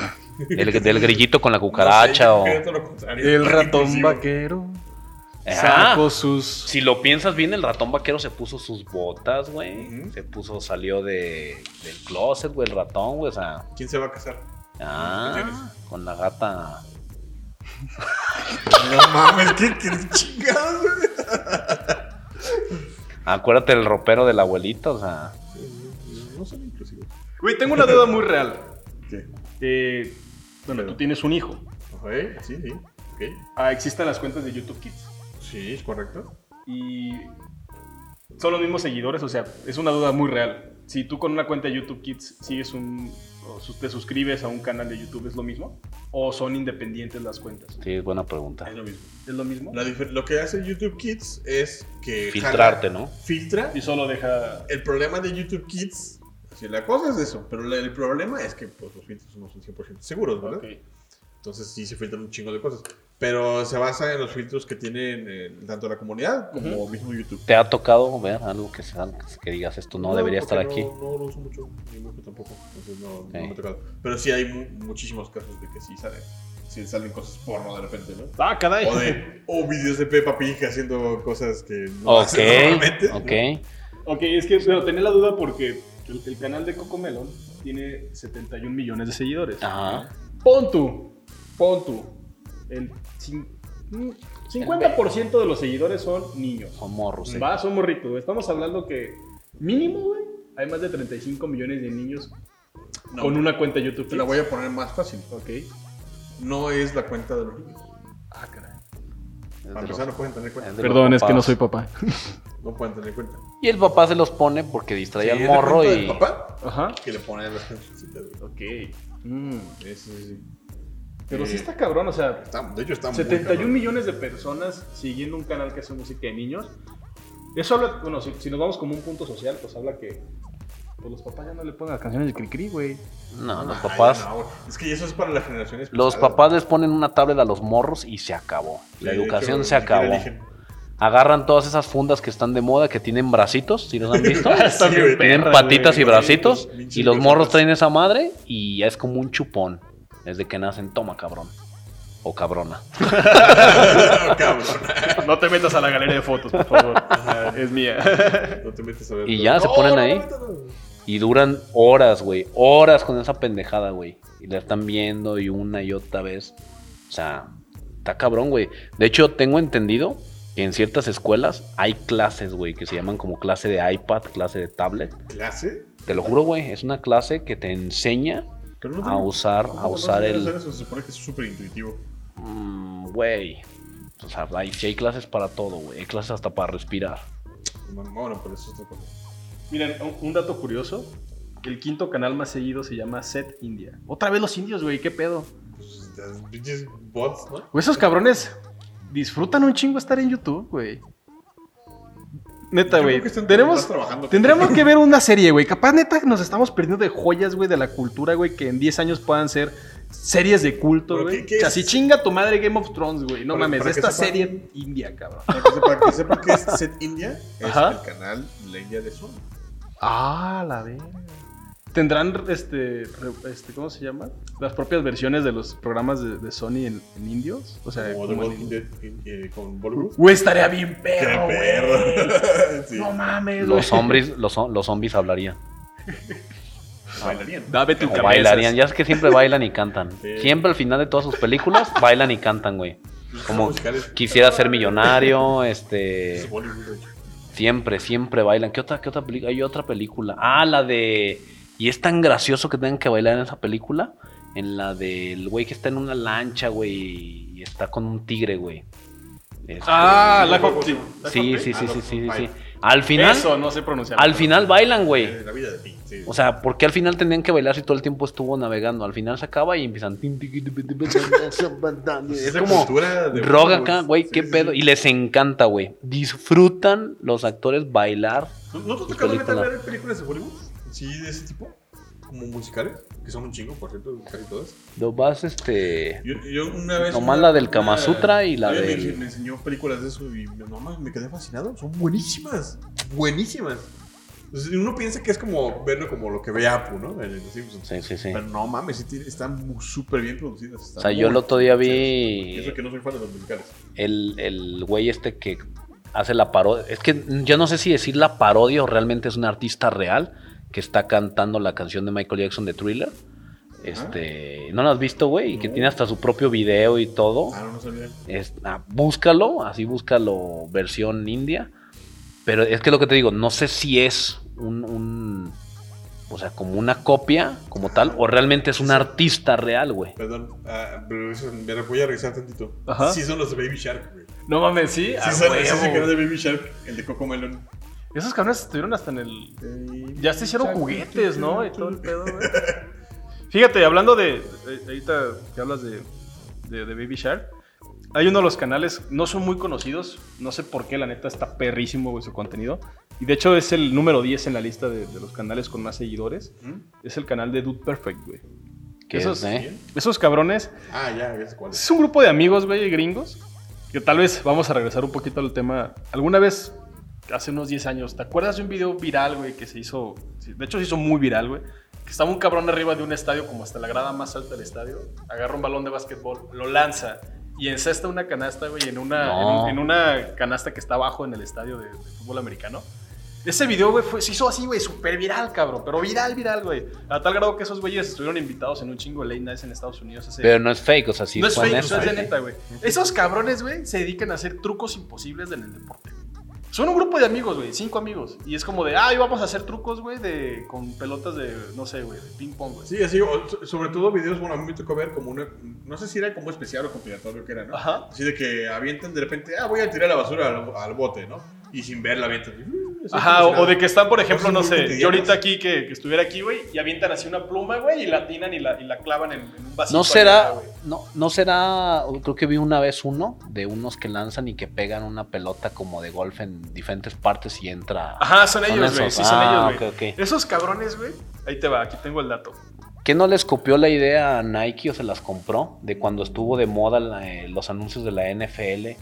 El, del grillito con la cucaracha No o. sé. El ratón Inclusivo. vaquero Ah, sacó sus. Si lo piensas bien, el ratón vaquero se puso sus botas, güey. Se puso, salió de, del closet, güey, el ratón, güey. O sea, ¿Quién se va a casar? Ah, con la gata. No mames, qué, qué chingados, güey. Acuérdate del ropero de la abuelita, o sea. No son inclusivos. Güey, tengo una duda muy real. ¿Qué? Eh, bueno, tú tienes un hijo. Ok, sí, sí. Ok. Ah, existen las cuentas de YouTube Kids. Sí, es correcto. Y son los mismos seguidores, o sea, es una duda muy real. Si tú con una cuenta de YouTube Kids sigues un. O te suscribes a un canal de YouTube, ¿es lo mismo? ¿O son independientes las cuentas? Sí, es buena pregunta. Es lo mismo. ¿Es lo mismo? Lo que hace YouTube Kids es que. Filtrarte, jala- ¿no? Filtra. Y solo deja. El problema de YouTube Kids. Si la cosa es eso, pero el problema es que pues, los filtros no son 100% seguros, ¿verdad? Ok. Entonces sí se filtran un chingo de cosas. Pero se basa en los filtros que tienen eh, tanto la comunidad como mismo YouTube. ¿Te ha tocado ver algo que, sea- que digas esto no, debería estar aquí? No, no lo uso mucho, ni mucho tampoco. Entonces no, no me ha tocado. Pero sí hay mu- muchísimos casos de que sí salen, sí salen cosas porno de repente, ¿no? Ah, caray. O, de, o videos de Peppa Pig haciendo cosas que no Ok, hacen normalmente. ¿no? ok. Ok, es que pero tenía la duda porque el, el canal de Coco Melon tiene 71 millones de seguidores. Ajá. Pon tú, pon tú. El cin- mm, 50% de los seguidores son niños. Son morros, sí. Va, son morritos. güey. Estamos hablando que mínimo, güey, hay más de 35 millones de niños No, con una cuenta de YouTube. Te la voy a poner más fácil. Ok. No es la cuenta de los niños. Ah, caray. Para empezar, no pueden tener cuenta. es Perdón, es que no soy papá. No pueden tener cuenta. Y el papá se los pone porque distrae Sí, al morro y. del papá Ajá. que le ponen las. Ok. Mm. Sí, sí, sí. Pero sí Eh, está cabrón, o sea, está- de hecho, está muy 71 cabrón. millones de personas siguiendo un canal que hace música de niños. Eso habla, bueno, si, si nos vamos como un punto social, pues habla que pues los papás ya no le ponen las canciones de Cricri, güey. No, los Ay, papás. no, es que eso es para las generaciones Los pasadas. papás les ponen una tablet a los morros y se acabó. La Sí, educación hecho, se acabó. Agarran todas esas fundas que están de moda que tienen bracitos, si los han visto. Sí. Tienen perra, patitas y güey. bracitos. Y los morros traen esa madre y ya es como un chupón. Desde que nacen, toma cabrón. O cabrona. Cabrón. No te metas a la galería de fotos, por favor. Ajá. es mía. No te metes a ver. Y todo. ya se ponen no, ahí. no. Y duran horas, güey. Horas con esa pendejada, güey. Y la están viendo y una y otra vez. O sea, está cabrón, güey. De hecho, tengo entendido que en ciertas escuelas hay clases, güey, que se llaman como clase de iPad, clase de tablet. ¿Clase? Te lo juro, güey, es una clase que te enseña Pero no a tengo- usar, ¿cómo a usar el... eso? Se supone que es súper intuitivo. Mm, Güey. O sea, hay, clases para todo, güey. Hay clases hasta para respirar. Bueno, pero eso es otra cosa. Miren, un, un dato curioso. El quinto canal más seguido se llama Set India. Otra vez los indios, güey, qué pedo. Pues, bots, ¿no? Esos cabrones disfrutan un chingo estar en YouTube, güey. Neta, güey. Tenemos, tendremos que ver una serie, güey. Capaz, neta, nos estamos perdiendo de joyas, güey, de la cultura, güey, que en 10 años puedan ser series de culto, güey. ¿qué- qué O sea, si chinga tu madre Game of Thrones, güey. No Para- mames, para esta serie india, cabrón. Para que sepa, que sepa que es Set India, es Ajá. el canal de la India de Sony. Ah, la verga. ¿Tendrán, este, este, ¿cómo se llama? Las propias versiones de los programas de, de Sony en, en indios. O sea, Como The como en- Walking Dead eh, con Bollywood. Güey, estaría bien ¡Qué perro! Sí. No mames, Los güey. zombies, los, los zombies hablarían. Bailarían. Dame tu O cabeza. bailarían. Ya es que siempre bailan y cantan. Sí. Siempre al final de todas sus películas bailan y cantan, güey. Como quisiera ser millonario, Es este... Siempre, siempre bailan. ¿Qué otra, qué otra película? Hay otra película. Ah, la de... Y es tan gracioso que tengan que bailar en esa película. En la del güey que está en una lancha, güey. Y está con un tigre, güey. Este, Ah, la Life of sí. Sí, sí, Ah, sí, sí, sí, sí. Al final, Eso, no sé pronunciar. al final bailan, güey. Eh, La vida de sí. O sea, ¿por qué al final tenían que bailar si todo el tiempo estuvo navegando? Al final se acaba y empiezan. Es Esa como rock acá, güey, Sí, qué sí, pedo. sí. Y les encanta, güey. Disfrutan los actores bailar. ¿No, ¿No te tocó ver películas de Bollywood? Sí, de ese tipo. Como musicales, que son un chingo, por cierto, casi todas. Lo vas, este. Yo, yo una vez. Nomás una- la del Kama una- Sutra y la alguien me- enseñó películas de eso y no mames, me quedé fascinado. Son buenísimas. Buenísimas. Entonces, uno piensa que es como verlo como lo que ve Apu, ¿no? En Los Simpsons. Sí, sí, sí. Pero no mames, están súper bien producidas. O sea, yo el otro día vi- Eso que no soy fan de los musicales. El, el güey este que hace la parodia. Es que yo no sé si decir la parodia o realmente es un artista real que está cantando la canción de Michael Jackson de Thriller. Este, ¿no lo has visto, güey? Y que tiene hasta su propio video y todo. Ah, no, no sabía. Es- ah, búscalo, así búscalo versión india. Pero es que lo que te digo, no sé si es un, un- o sea, como una copia, como tal, o realmente es un artista real, güey. Perdón, ah, pero eso, me lo voy a regresar tantito. Ajá. Sí, son los de Baby Shark, güey. No mames, sí. Sí, a son, huevo. ese es el canal de Baby Shark, el de Coco Melon. Esos cabrones estuvieron hasta en el. Ya se hicieron juguetes, ¿no? Y todo el pedo, güey. Fíjate, hablando de. ahorita que hablas de, de, de Baby Shark. Hay uno de los canales, no son muy conocidos. No sé por qué, la neta está perrísimo güey, su contenido. Y de hecho es el número 10 en la lista de, de los canales con más seguidores. Es el canal de Dude Perfect, güey. Esos- es, ¿eh? Esos cabrones Ah, ya, sé cuál es. es un grupo de amigos, güey, gringos. Que tal vez vamos a regresar un poquito al tema. Alguna vez, hace unos 10 años, ¿te acuerdas de un video viral, güey, que se hizo. De hecho, se hizo muy viral, güey. Que estaba un cabrón arriba de un estadio, como hasta la grada más alta del estadio. Agarra un balón de básquetbol, lo lanza y encesta una canasta, güey, en una, No. en, en una canasta que está abajo en el estadio de, de fútbol americano. Ese video, güey, se hizo así, güey, súper viral, cabrón. Pero viral, viral, güey. A tal grado que esos güeyes estuvieron invitados en un chingo de late nights en Estados Unidos. hace- Pero no es fake, o sea, sí no es fake, no es de neta, güey. Esos cabrones, güey, se dedican a hacer trucos imposibles en el deporte. Son un grupo de amigos, güey, cinco amigos. Y es como de, ay, vamos a hacer trucos, güey, de, con pelotas de, no sé, güey, de ping pong, güey. Sí, así, o- sobre todo videos, bueno, a mí me tocó ver como una, no sé si era como especial o compilatorio que era, ¿no? Ajá. Así de que avientan de repente, ah, voy a tirar la basura al, al bote, ¿no? Y sin ver la avientan. Ajá, o, de que están, por ejemplo, no sé, yo ahorita aquí, que, que estuviera aquí, güey, y avientan así una pluma, güey, y la atinan y la, y la clavan en, en un vasito. No allá, será, güey. no, no será, creo que vi una vez uno de unos que lanzan y que pegan una pelota como de golf en diferentes partes y entra. Ajá, son Son ellos, güey, esos. sí, son Ah, ellos, güey. Esos cabrones, güey, ahí te va, aquí tengo el dato. ¿Qué no les copió la idea a Nike o se las compró? De cuando estuvo de moda la- eh, los anuncios de la NFL,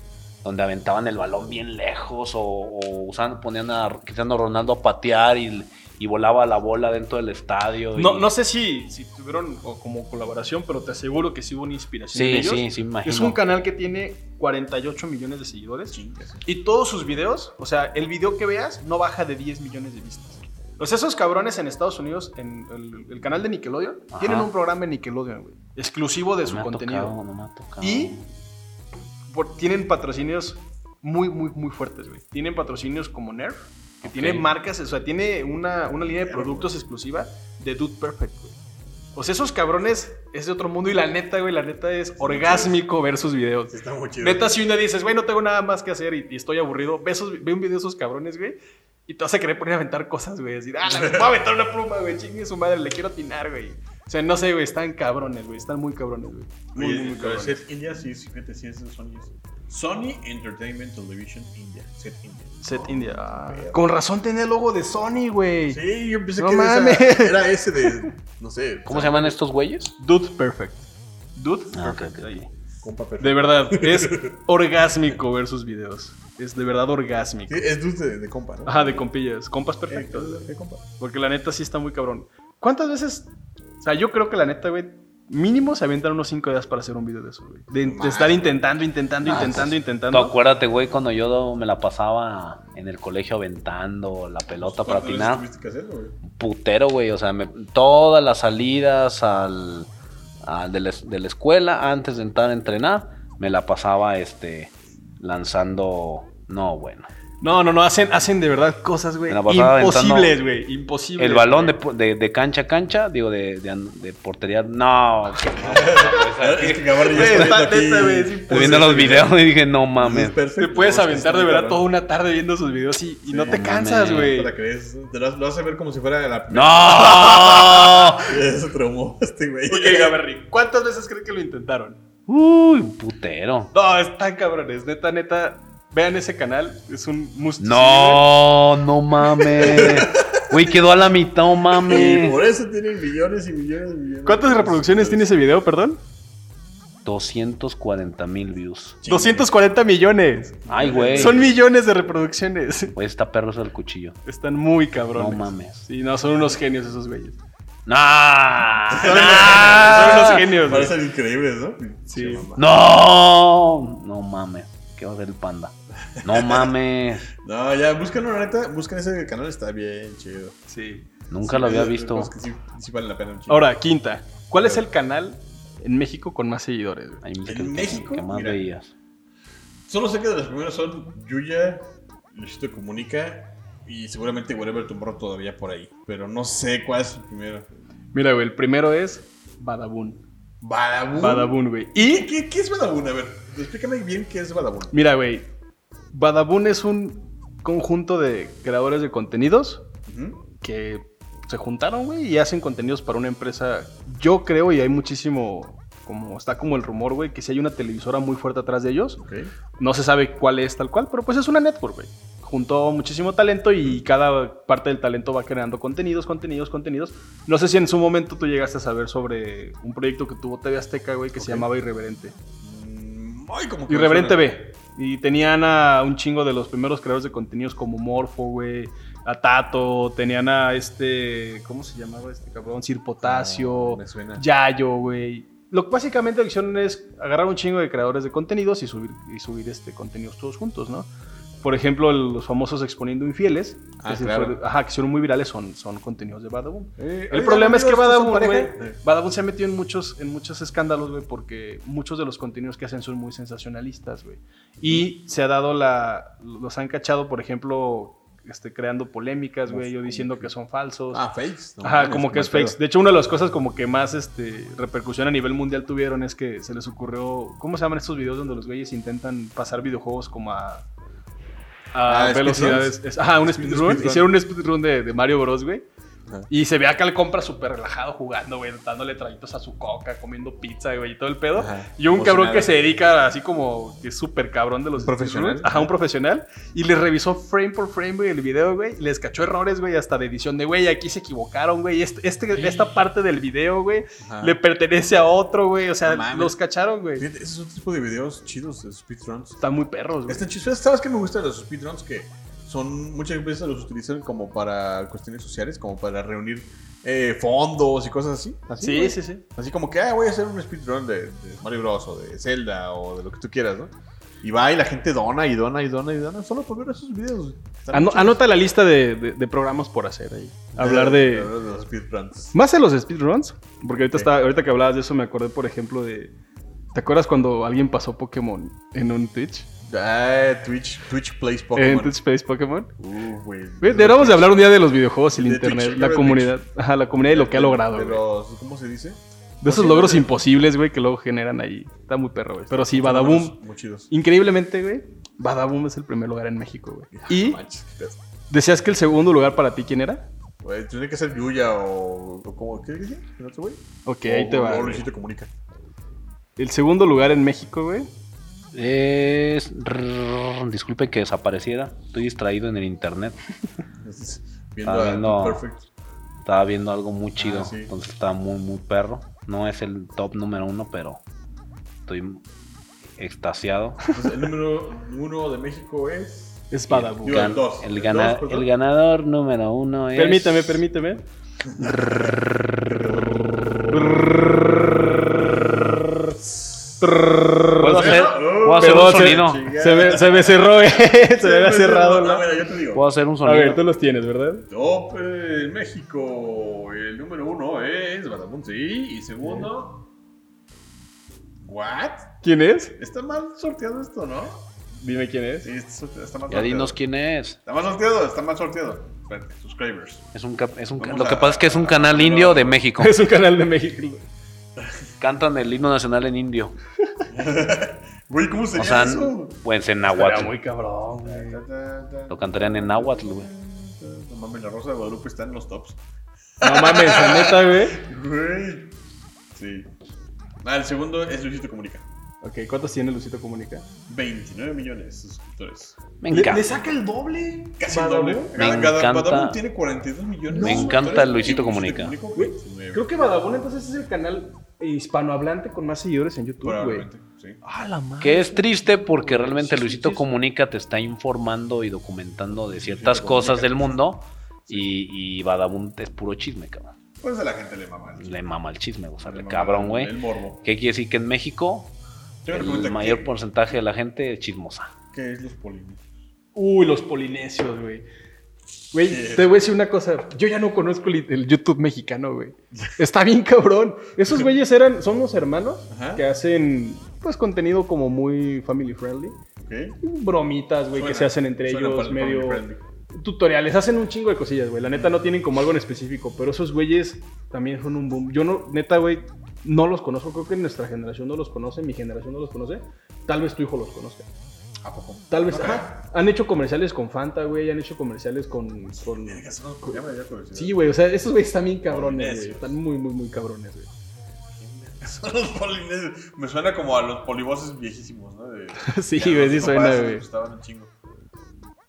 donde aventaban el balón bien lejos o, o usaban, ponían a Cristiano Ronaldo a patear y, y volaba la bola dentro del estadio. y- No, no sé si, si tuvieron o como colaboración, pero te aseguro que sí hubo una inspiración de Sí, ellos. sí, sí, imagino. Es un canal que tiene 48 millones de seguidores. Y todos sus videos, o sea, el video que veas no baja de 10 millones de vistas. O sea, esos cabrones en Estados Unidos, en el, el canal de Nickelodeon, Ajá. tienen un programa en Nickelodeon, güey. Exclusivo de No su me ha contenido. tocado, no me ha tocado. Y por- tienen patrocinios muy, muy, muy fuertes, güey. Tienen patrocinios como Nerf, que tiene marcas, o sea, tiene una, una línea de productos exclusiva de Dude Perfect, güey. O sea, esos cabrones es de otro mundo y la neta, güey, la neta es orgásmico ver sus videos. Está muy chido. Neta, si un día dices, güey, no tengo nada más que hacer y, y estoy aburrido, ve, esos- ve un video de esos cabrones, güey, y te vas a querer poner a aventar cosas, güey. Decir, ah, voy a aventar una pluma, güey, chingue su madre, le quiero atinar, güey. O sea, no sé, güey, están cabrones, güey, están muy cabrones, güey. Muy, Oye, muy, cabrones. Set India, sí, sí, fíjate, sí, es de Sony. Sony Entertainment Television India. Set India. Set India. ah, Pero- con razón tenía el logo de Sony, güey. Sí, yo pensé No que era esa- mames. era ese de. No sé. ¿Cómo se llaman estos güeyes? Dude Perfect. Dude Ah, ok, Perfect. ok. ahí. Compa perfecto. De verdad, es orgásmico ver sus videos. Es de verdad orgásmico. Sí, es dulce de, de compa, ¿no? Ajá, de compillas. Compas Eh, perfectos. de compa. Porque la neta sí está muy cabrón. ¿Cuántas veces? O sea, yo creo que la neta, güey, mínimo se avientan unos 5 días para hacer un video de eso, güey. De, estar intentando, intentando, Más. intentando, Tú intentando. acuérdate, güey, cuando yo me la pasaba en el colegio aventando la pelota para ¿Cuántas veces atinar. tuviste que hacerlo, güey? Putero, güey. O sea, me- todas las salidas al, al de, la, de la escuela antes de entrar a entrenar, me la pasaba este lanzando. No, bueno. No, no, no, hacen, hacen de verdad cosas, güey. Imposibles, güey. Imposibles. El balón de, de, de cancha a cancha, digo, de, de, portería. No, que no. Es que Gabarri Estoy viendo los videos y dije, no mames. Te puedes aventar de verdad toda una tarde viendo sus videos y, y no te cansas, güey. ¿Te la crees? Te lo, lo vas a ver como si fuera la ¡No! Eso traumó este güey. Ok, Gaberri, ¿cuántas veces creen que lo intentaron? Uy, putero. No, están cabrones. Neta, neta. Vean ese canal. Es un must see, No, no mames. Güey, quedó a la mitad, no Y mames. por eso tienen millones y millones y millones. ¿Cuántas reproducciones tiene ese video, perdón? 240 mil views. 240 millones. Ay, güey. Son millones de reproducciones. Güey, está perro eso del cuchillo. Están muy cabrones. No mames. Sí, no, son unos genios esos güeyes. ¡No! Son, son unos genios, güey. Parecen increíbles, ¿no? Sí. mamá. ¡No! No mames. ¿Qué va a hacer el panda? No mames. No, ya, búscalo, la neta. Buscan ese canal, está bien chido. Sí. Nunca Sí, lo había es- visto. es que sí, sí vale la pena. Ahora, quinta. ¿Cuál es el canal en México con más seguidores? güey? Ay, ¿En que- que- México? ¿Qué más Mira. veías? Solo sé que de los primeros son Yuya, Luisito Comunica y seguramente Whatever Tomorrow todavía por ahí. Pero no sé cuál es el primero. Mira, güey, el primero es Badabun. Badabun. Badabun, güey. ¿Qué, Y, qué, qué es Badabun? A ver, explícame bien qué es Badabun. mira, güey, Badabun es un conjunto de creadores de contenidos que se juntaron, güey, y hacen contenidos para una empresa. Yo creo, y hay muchísimo, como está como el rumor, güey, que si hay una televisora muy fuerte atrás de ellos. No se sabe cuál es tal cual, pero pues es una network, güey. Juntó muchísimo talento y cada parte del talento va creando contenidos, contenidos, contenidos. No sé si en su momento tú llegaste a saber sobre un proyecto que tuvo TV Azteca, güey, que se llamaba Irreverente. Ay, como que Irreverente. B. Y tenían a un chingo de los primeros creadores de contenidos como Morfo, güey. A Tato, tenían a este. ¿Cómo se llamaba este cabrón? Sir Potasio. Ah, me suena. Yayo, güey. Lo que básicamente lo que hicieron es agarrar un chingo de creadores de contenidos y subir, y subir este contenidos todos juntos, ¿no? Por ejemplo, los famosos exponiendo infieles, Ah, que, claro. fueron, ajá, que hicieron muy virales, son, son contenidos de Badabun. Eh, El problema es que amigos, ¿estos son güey, Eh. Badabun se ha metido en muchos, en muchos escándalos, güey, porque muchos de los contenidos que hacen son muy sensacionalistas, güey. Y se ha dado la... Los han cachado, por ejemplo, este, creando polémicas, güey, o diciendo que son falsos. Ah, fakes. No Ajá, como que es pedo. fakes. De hecho, una de las cosas como que más este, repercusión a nivel mundial tuvieron es que se les ocurrió... ¿Cómo se llaman estos videos donde los güeyes intentan pasar videojuegos como a... A Ah, velocidades. Ajá, un Speed- speedrun. speedrun. Hicieron un speedrun de, de Mario Bros, güey. Ajá. Y se ve acá el compra súper relajado jugando, güey, dándole traguitos a su coca, comiendo pizza, güey, y todo el pedo. Ajá. Y un cabrón que se dedica así como que es súper cabrón de los Profesional. speedruns. Ajá, un profesional. Y les revisó frame por frame, güey, el video, güey. y Les cachó errores, güey, hasta de edición de, güey, aquí se equivocaron, güey. Este, este- esta parte del video, güey, le pertenece a otro, güey. O sea, No los cacharon, güey. Ese es tipo de videos chidos de speedruns. Están muy perros, güey. Están chidos. ¿Sabes qué me gusta de los speedruns? Que son muchas veces los utilizan como para cuestiones sociales, como para reunir eh, fondos y cosas así. Así, Sí, güey. sí, sí. Así como que, ah, voy a hacer un speedrun de, de Mario Bros. o de Zelda o de lo que tú quieras, ¿no? Y va y la gente dona y dona y dona y dona solo por ver esos videos. Ano- anota la lista de, de- de programas por hacer ahí. Hablar de. los speedruns. Más de los speedruns. Porque ahorita, estaba- ahorita que hablabas de eso, me acordé, por ejemplo, de. ¿Te acuerdas cuando alguien pasó Pokémon en un Twitch? Ah, Twitch, Twitch Plays En Pokémon. Twitch Plays Pokémon. Uh, güey. Deberíamos de hablar un día de los videojuegos y el De internet, Twitch, la comunidad, ajá, la comunidad y lo que ha logrado, De los, ¿Cómo se dice? De esos logros de- imposibles, güey, que luego generan ahí. Está muy perro, güey. Pero sí, Badaboom, Muy chidos. increíblemente, güey, Badaboom es el primer lugar en México, güey. Y No manches, decías que el segundo lugar para ti, ¿quién era? Güey, tiene que ser Yuya o. o como, ¿Qué dije? ¿El otro güey? Ok, O- ahí te va. O. Luisito Comunica. El segundo lugar en México, güey. Es. rrr, disculpen que desapareciera. Estoy distraído en el internet. Viendo Estaba a viendo- Perfect. Estaba viendo algo muy chido. Ah, sí. Entonces estaba muy, muy perro. No es el top número uno, pero estoy extasiado. Entonces, el número uno de México es. Es. Digo, el Gan- dos. el, El gana- dos, perdón. el ganador número uno es. Permíteme, permíteme. ¿Puedo hacer, se- sonido? Se me, se me cerró, güey. Se me había cerrado. No, ¿no? mira, yo te digo. Puedo hacer un A sonido. ver, tú los tienes, ¿verdad? Top eh, en México. El número uno es Badabun, sí. Y segundo. ¿What? ¿Quién es? Está mal sorteado esto, ¿no? Dime quién es. Sí, está, mal Ya sorteado. dinos quién es. Está mal sorteado, está mal sorteado. Espérate, subscribers. Es un, es un lo que a- pasa es que es un a- canal a- indio de México. Es un canal de México. Cantan el himno nacional en indio. Güey, ¿cómo sería O sea, eso? pues en Era náhuatl. muy cabrón, güey. Lo cantarían en náhuatl, güey. No mames, la Rosa de Guadalupe está en los tops. No mames, la neta, güey. Güey. Sí. Ah, el segundo es Luisito Comunica. Ok, ¿cuántos tiene Lucito Comunica? 29 millones de suscriptores. Me encanta. saca el doble. Casi el doble. Me Cada- cada- encanta- Badabun tiene 42 millones. Me encanta Luisito Comunica. Güey, 29. Creo que Badabun entonces es el canal hispanohablante con más seguidores en YouTube, güey. Sí. Ah, la madre. Que es triste porque realmente Sí, Luisito sí, sí. Comunica te está informando y documentando de ciertas cosas del mundo. Y, y Badabun es puro chisme, cabrón. Pues a la gente le mama. el- Le mama el chisme, o sea, le cabrón, güey. El morbo. ¿Qué quiere decir? Que en México el mayor ¿qué- porcentaje de la gente es chismosa. ¿Qué es los polinesios? Uy, los polinesios, güey. Güey, te voy a decir una cosa. Yo ya no conozco el, YouTube mexicano, güey. Está bien cabrón. Esos güeyes eran, son unos hermanos Ajá. que hacen, pues, contenido como muy family friendly. ¿Ok? Bromitas, güey, que se hacen entre ellos, medio tutoriales. Hacen un chingo de cosillas, güey. La neta no tienen como algo en específico, pero esos güeyes también son un boom. Yo no, neta, güey, no los conozco. Creo que nuestra generación no los conoce, mi generación no los conoce. Tal vez tu hijo los conozca. ¿A poco? Tal vez, No ajá. Han hecho comerciales con Fanta, güey. Han hecho comerciales con. con... Curiosidad. Sí, güey. O sea, estos güeyes están bien cabrones, güey. Están muy, muy, muy cabrones, güey. Son los polinesios. Me suena como a los polivoces viejísimos, ¿no? De- Sí, güey, sí suena, güey. gustaban un chingo.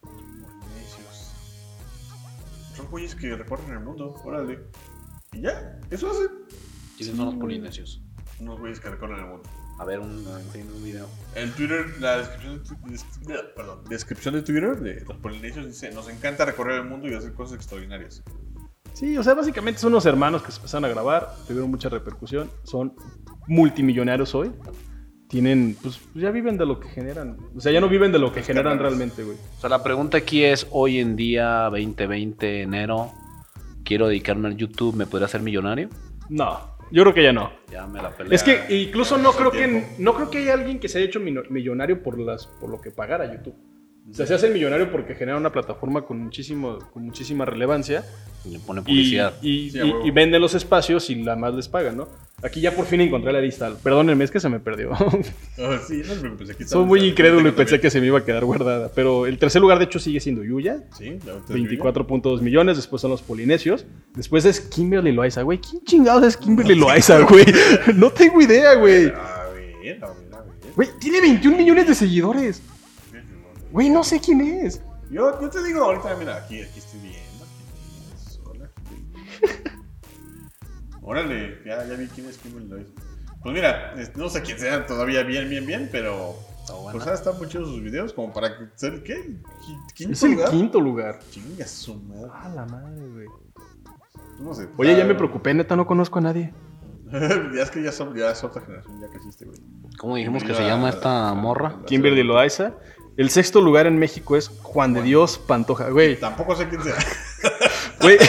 Polinesios. Son güeyes que recorren el mundo, órale. Y ya, eso hacen. ¿Quiénes son los polinesios? Unos güeyes que recorren el mundo. A ver, un, un video. El Twitter, la descripción de, perdón, descripción de Twitter de los polinesios dice: Nos encanta recorrer el mundo y hacer cosas extraordinarias. Sí, o sea, básicamente son unos hermanos que se empezaron a grabar, tuvieron mucha repercusión, son multimillonarios hoy. Tienen, pues ya viven de lo que generan. O sea, ya no viven de lo que generan realmente, güey. O sea, la pregunta aquí es, hoy en día, 2020, enero, quiero dedicarme al YouTube, ¿me podría hacer millonario? No, yo creo que ya no. Ya me la peleé. Es que incluso no creo que no creo que haya alguien que se haya hecho millonario por las por lo que pagara YouTube. O sea, se hace millonario porque genera una plataforma con muchísimo con muchísima relevancia Le pone y, publicidad. y, Sí, y- y los espacios y la más les pagan, ¿no? Aquí ya por fin encontré la lista. Perdónenme, es que se me perdió. Ah, sí, no preocupes, aquí Soy muy incrédulo y pensé también. que se me iba a quedar guardada. Pero el tercer lugar, de hecho, sigue siendo Yuya. Sí, la otra es 24.2 millones. Después son los polinesios. Después es Kimberly Loaiza, güey. ¿Quién chingados es Kimberly Loaiza, güey? No tengo idea, güey. A ver, a ver, a ver. Güey, tiene 21 millones de seguidores. Güey, no sé quién es. Yo, yo te digo ahorita, mira, aquí, aquí estoy viendo. Hola. Órale, ya, ya vi quién es Kimberly Loaiza. Pues mira, no sé quién sea todavía bien, bien, bien, pero. Pues ah, están muy chidos sus videos, como para que- ser qué? Qui- ¿Quinto Es el lugar? quinto lugar. Chinga su madre. Ah, la madre, güey. No sé. Oye, ya me preocupé, neta, no conozco a nadie. ya es que ya, son, ya es otra generación, ya que existe, güey. ¿Cómo dijimos que se llama esta morra? Kimberly Loaiza. El sexto lugar en México es Juan de Dios Pantoja. Güey, Tampoco sé quién sea. güey.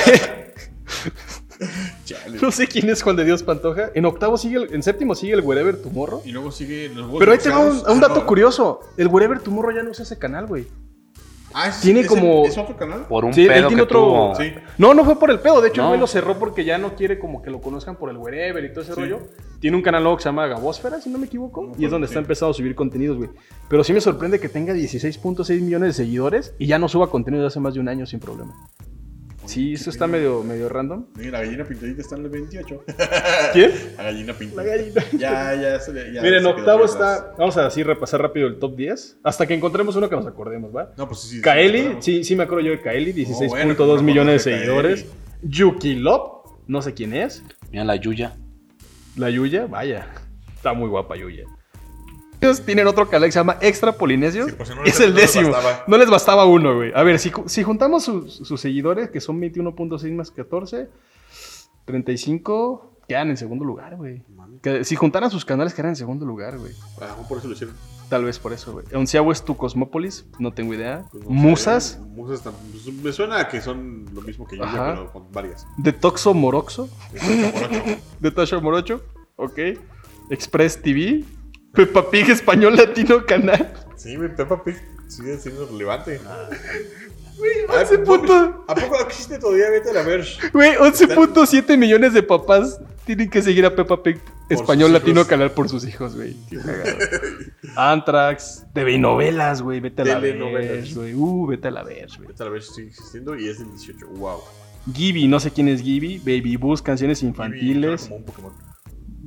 Chale. no sé quién es Juan de Dios Pantoja. En octavo sigue, el- en séptimo sigue el Wherever Tomorrow. Y luego sigue los Pero ahí te va un, Ah, dato no. curioso. El Wherever Tomorrow ya no usa ese canal, güey. Ah, ¿es- Tiene es como- el- ¿Es otro canal? Por un Sí, él pedo tiene que otro- tuvo. Sí. No, no fue por el pedo. De hecho, el No. güey lo cerró porque ya no quiere como que lo conozcan por el wherever y todo ese Sí. rollo. Tiene un canal nuevo que se llama Gabosfera, si no me equivoco. y es donde sí. está empezando a subir contenidos, güey. Pero sí me sorprende que tenga 16.6 millones de seguidores y ya no suba contenido desde hace más de un año sin problema. Sí, eso está medio, medio random. Mira, la gallina pintadita está en el 28. ¿Quién? La gallina pintada. La gallina. Ya, ya ya Miren, octavo está. Vamos a así repasar rápido el top 10. Hasta que encontremos uno que nos acordemos, ¿va? No, pues sí. sí, Kaeli, sí, sí, sí me acuerdo yo de Kaeli, 16.2 bueno, ¿cómo no millones de seguidores. Yuki Lop, no sé quién es. Mira la Yuya. La Yuya, vaya. Está muy guapa Yuya. Tienen otro canal que se llama Extra Polinesio. Sí, pues, si no es el les décimo. bastaba. No les bastaba uno, güey. A ver, si, si juntamos sus, sus seguidores, que son 21.6 más 14, 35, quedan en segundo lugar, güey. Que Si juntaran sus canales, quedan en segundo lugar, güey. Ah, por eso lo hicieron. Tal vez por eso, güey. Onceavo es tu Cosmópolis, no tengo idea. Pues, no sé, Musas, Musas tam- pues, me suena a que son lo mismo que yo, pero con varias. Detoxo Moroxo, Este, por ocho. de Tasha Morocho, ok. Express TV, Peppa Pig Español Latino Canal. Sí, güey, Peppa Pig sigue siendo relevante. Güey, Ay, 11 punto- ¿A poco existe todavía? Vete a la ver. Güey, 11.7 millones de papás tienen que seguir a Peppa Pig Español Latino. Canal por sus hijos, güey. Antrax, TV novelas, güey, vete a la ver, Telenovelas. güey. Uh, vete a la ver, güey. Vete a la ver sigue existiendo y es del 18. Wow. Gibby, no sé quién es Gibby, Baby Bus, canciones infantiles. Como un Pokémon.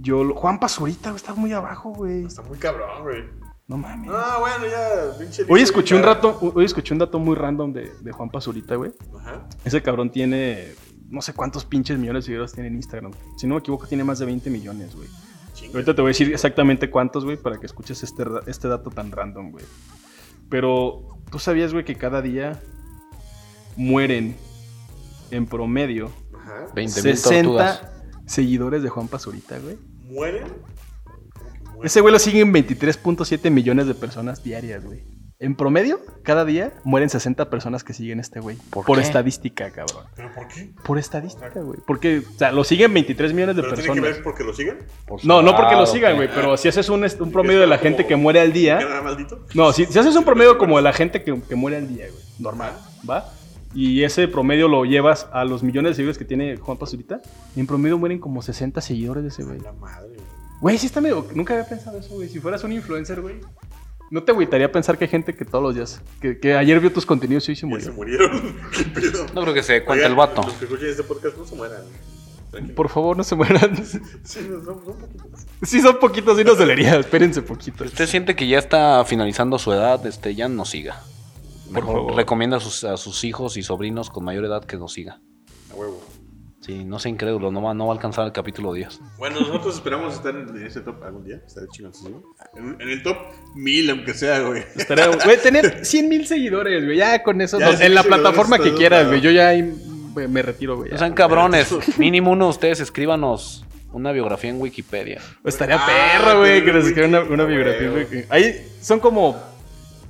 Yo, lo- Juan Pazurita, güey, está muy abajo, güey. Está muy cabrón, güey. No mames. Ah, bueno, ya, pinche. Hoy escuché un rato, hoy escuché un dato muy random de, de Juan Pazurita, güey. Ajá. Ese cabrón tiene no sé cuántos pinches millones de seguidores tiene en Instagram. Si no me equivoco, tiene más de 20 millones, güey. Ahorita te voy a decir exactamente cuántos, güey, para que escuches este, este dato tan random, güey. Pero, ¿tú sabías, güey, que cada día mueren en promedio Ajá. 20 mil tortugas. 60 seguidores de Juan Pazurita, güey? ¿Mueren? Ese güey lo siguen 23.7 millones de personas diarias, güey. En promedio, cada día mueren 60 personas que siguen este güey. ¿Por Por, qué? estadística, cabrón. ¿Pero por qué? Por estadística, güey. Porque, o sea, lo siguen 23 millones de ¿Pero tiene que personas. ver porque lo siguen? Por No, no porque lo sigan, güey, pero si haces un, promedio de la como- gente que muere al ¿Que día. era maldito? No, si, si haces un promedio como de la gente que, que muere al día, güey. Normal, ¿va? Y ese promedio lo llevas a los millones de seguidores que tiene Juan Pazurita. Y en promedio mueren como 60 seguidores de ese güey. La madre, güey. Güey, sí está medio. Nunca había pensado eso, güey. Si fueras un influencer, güey. No te agüitaría pensar que hay gente que todos los días. Que, que ayer vio tus contenidos y hoy se Ya se murió. murieron. ¿Qué pedo? No creo que se Oigan, el vato. Los que escuchen este podcast no se mueran. Tranquilo. Por favor, no se mueran. Sí, no, son, son poquitos. Sí, son poquitos, sí nos dolería. Espérense poquito. Usted siente que ya está finalizando su edad, este, ya no siga. Por Mejor favor. recomienda a sus, a sus hijos y sobrinos con mayor edad que nos siga. A huevo. Sí, no sea incrédulo, no va, no va a alcanzar el capítulo 10. Bueno, nosotros esperamos estar en, ese top algún día. Estaré chingoncísimo. En, en el top 1000, aunque sea, güey. Estaría- Güey, tener 100 mil seguidores, güey. Ya con eso. Ya, 100,000 en la plataforma que quieras, güey. Yo ya ahí, güey, me retiro, güey. No ya. sean cabrones. Mínimo uno de ustedes escríbanos una biografía en Wikipedia. Estaría Ah, perro, güey, que nos escriban una, una biografía, güey. Ahí son como.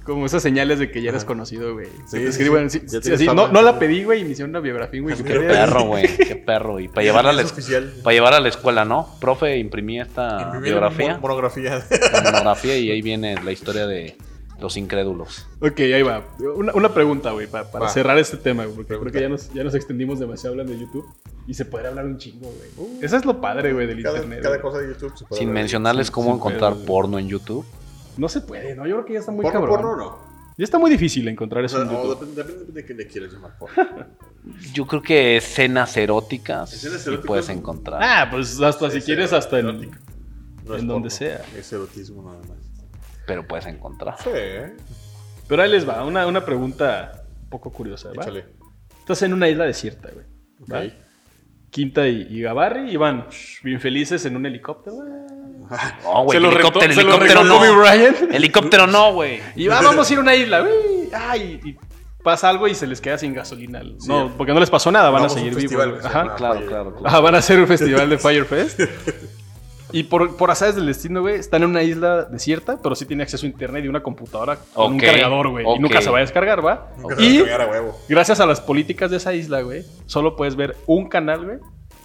Como esas señales de que ya eres conocido, güey. Sí, te sí. sí, así, no, no la pedí, güey, y me hicieron una biografía en Qué perro, güey. Qué perro. Y para llevarla a la, Es oficial. para llevar a la escuela, ¿no? Profe, imprimí esta Imprimir biografía, mon- Monografía. la monografía, y ahí viene la historia de los incrédulos. Ok, ahí va. Una, una pregunta, güey, pa- para cerrar este tema, güey, porque Pregunta. creo que ya nos, ya nos extendimos demasiado hablando de YouTube y se puede hablar un chingo, güey. Eso es lo padre, güey, del cada, internet. cada güey. cosa de YouTube se puede Sin hablar. mencionarles cómo encontrar porno en YouTube. No se puede, ¿no? Yo creo que ya está muy Porno, cabrón. porno no. Ya está muy difícil encontrar O eso sea, en o YouTube. depende, depende de qué le quieras llamar porno. Yo creo que escenas eróticas Escenas eróticas. puedes encontrar. Ah, pues hasta si Es quieres, hasta en. No en donde sea. Es erotismo nada más. Pero puedes encontrar. Sí. Pero ahí les va, una, una pregunta un poco curiosa, ¿va? Échale. Estás en una isla desierta, güey. ¿va? Ok. Quinta y, y Gabarri y van bien felices en un helicóptero. güey. No, güey, Se helicóptero, se helicóptero no. Helicóptero no, güey. Y va, vamos a ir a una isla, güey. Ay, y pasa algo y se les queda sin gasolina. No, porque no les pasó nada, van Vamos a seguir vivos. se Ajá. Claro, claro, claro. Ajá, van a hacer un festival de Firefest. Y por, por azares del destino, güey, están en una isla desierta, pero sí tiene acceso a internet y una computadora con un cargador, güey. Y nunca se va a descargar, ¿va? Nunca se y va a cambiar a huevo. gracias a las políticas de esa isla, güey, solo puedes ver un canal, güey,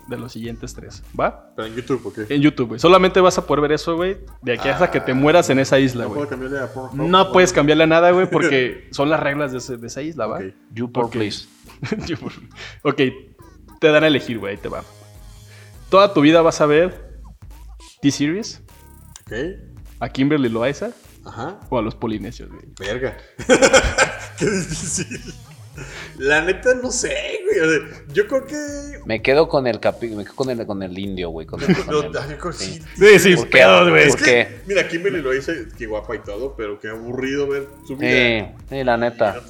de los siguientes tres, ¿va? Pero en YouTube, ¿o qué? En YouTube, güey. Solamente vas a poder ver eso, güey, de aquí hasta que te mueras en esa isla, No güey. puedo cambiarle a Pornhub. No puedes cambiarle a nada, güey, porque son las reglas de, ese- de esa isla, ¿va? Ok. YouPorn, Ok. please. ok, te dan a elegir, güey, ahí te va. Toda tu vida vas a ver T-Series, Ok. a Kimberly Loaiza Ajá. o a los polinesios, güey. Verga. Qué difícil. La neta no sé, güey. O sea, yo creo que. Me quedo con el capi me quedo con el, con el indio, güey. Con el, con No, el- yo creo que sí. Sí, sí, ¿Por qué? pedos, güey. Es ¿Por que, qué? mira, Kimberly lo dice, que guapa y todo, pero qué aburrido ver su vida. Sí, sí, la neta.